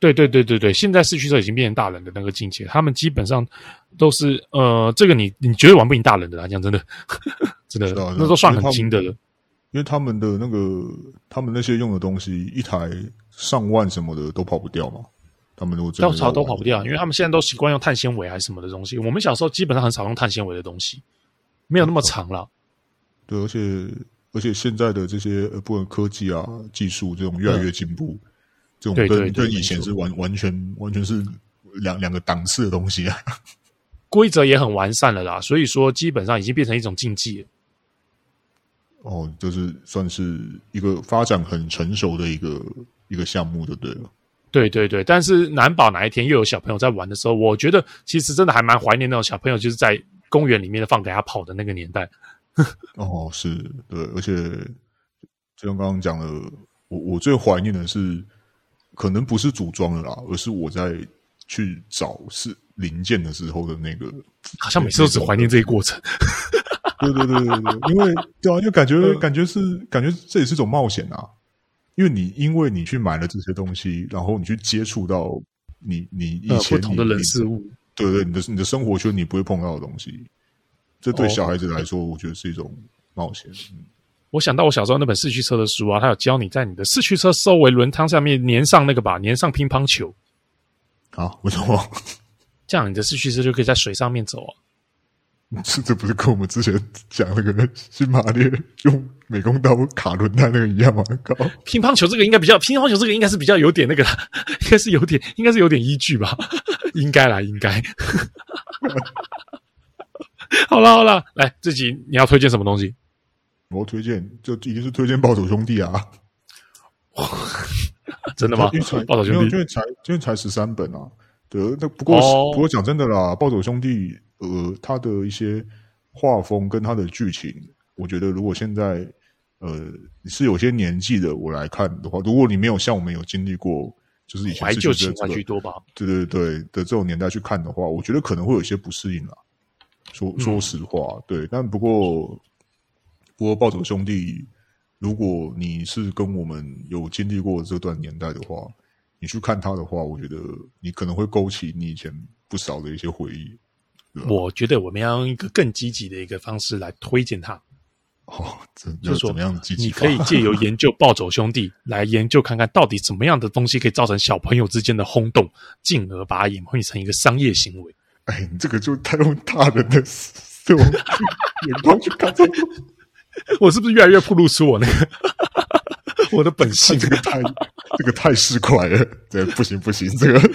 对对对对对，现在四驱车已经变成大人的那个境界，他们基本上都是呃，这个你你绝对玩不赢大人的啦，讲真的，真的，啊、那都算很轻的了。因为他们的那个，他们那些用的东西，一台上万什么的都跑不掉嘛。他们都跳槽都跑不掉，因为他们现在都习惯用碳纤维还是什么的东西。我们小时候基本上很少用碳纤维的东西，没有那么长了。对，而且而且现在的这些不管科技啊、技术这种越来越进步，嗯、这种跟跟以前是完完全完全是两两个档次的东西啊。规则也很完善了啦，所以说基本上已经变成一种竞技了。哦，就是算是一个发展很成熟的一个一个项目，就对了。对对对，但是难保哪一天又有小朋友在玩的时候，我觉得其实真的还蛮怀念那种小朋友就是在公园里面放给他跑的那个年代。哦，是，对，而且就像刚刚讲的，我我最怀念的是，可能不是组装的啦，而是我在去找是零件的时候的那个，好像每次都只怀念这一过程。对对对对对，因为对啊，因为感觉感觉是感觉这也是一种冒险啊。因为你因为你去买了这些东西，然后你去接触到你你以前不同的人事物，对对，你的你的生活圈你不会碰到的东西，这对小孩子来说，我觉得是一种冒险。我想到我小时候那本四驱车的书啊，它有教你在你的四驱车周围轮胎上面粘上那个吧，粘上乒乓球。啊，为什么？这样你的四驱车就可以在水上面走啊。这这不是跟我们之前讲那个新马列用美工刀卡轮胎那个一样吗？搞乒乓球这个应该比较，乒乓球这个应该是比较有点那个，应该是有点，应该是有点依据吧？应该啦，应该。好了好了，来，这集你要推荐什么东西？我推荐就一定是推荐《暴走兄弟》啊！真的吗？暴走兄弟，因为才因为才十三本啊。对，那不过、哦、不过讲真的啦，《暴走兄弟》。呃，他的一些画风跟他的剧情，我觉得如果现在呃是有些年纪的我来看的话，如果你没有像我们有经历过，就是以前怀旧情怀居多吧，对对对的这种年代去看的话，我觉得可能会有些不适应啦。说说实话，嗯、对，但不过不过暴走兄弟，如果你是跟我们有经历过这段年代的话，你去看他的话，我觉得你可能会勾起你以前不少的一些回忆。我觉得我们要用一个更积极的一个方式来推荐他。哦，这就是说怎么样积极？你可以借由研究暴走兄弟来研究看看到底怎么样的东西可以造成小朋友之间的轰动，进而把它演变成一个商业行为。哎，你这个就太用大人的这种眼光去看这个，我是不是越来越暴露出我那个我的本性？这个太这个太市侩了，这不行不行，这个。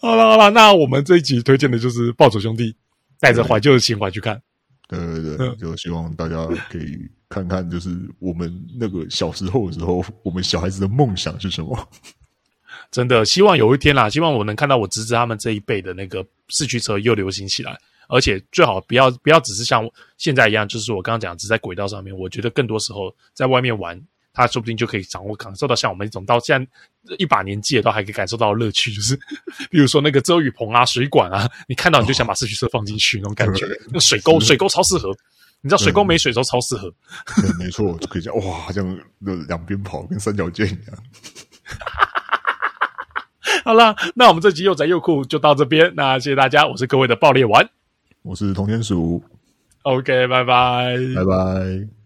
好了好了，那我们这一集推荐的就是《暴走兄弟》，带着怀旧的情怀去看。对对对，就希望大家可以看看，就是我们那个小时候的时候，我们小孩子的梦想是什么？真的希望有一天啦，希望我能看到我侄子他们这一辈的那个四驱车又流行起来，而且最好不要不要只是像现在一样，就是我刚刚讲，只在轨道上面。我觉得更多时候在外面玩。他说不定就可以掌握、感受到像我们这种到现在一把年纪了，都还可以感受到乐趣，就是 比如说那个遮雨棚啊、水管啊，你看到你就想把四驱车放进去那种感觉。那水沟，水沟超适合，你知道水沟没水时候超适合。没错，就可以这样哇，这样两边跑跟三角箭一样。好了，那我们这集又宅又酷就到这边，那谢谢大家，我是各位的爆裂丸，我是童天鼠，OK，拜拜，拜拜。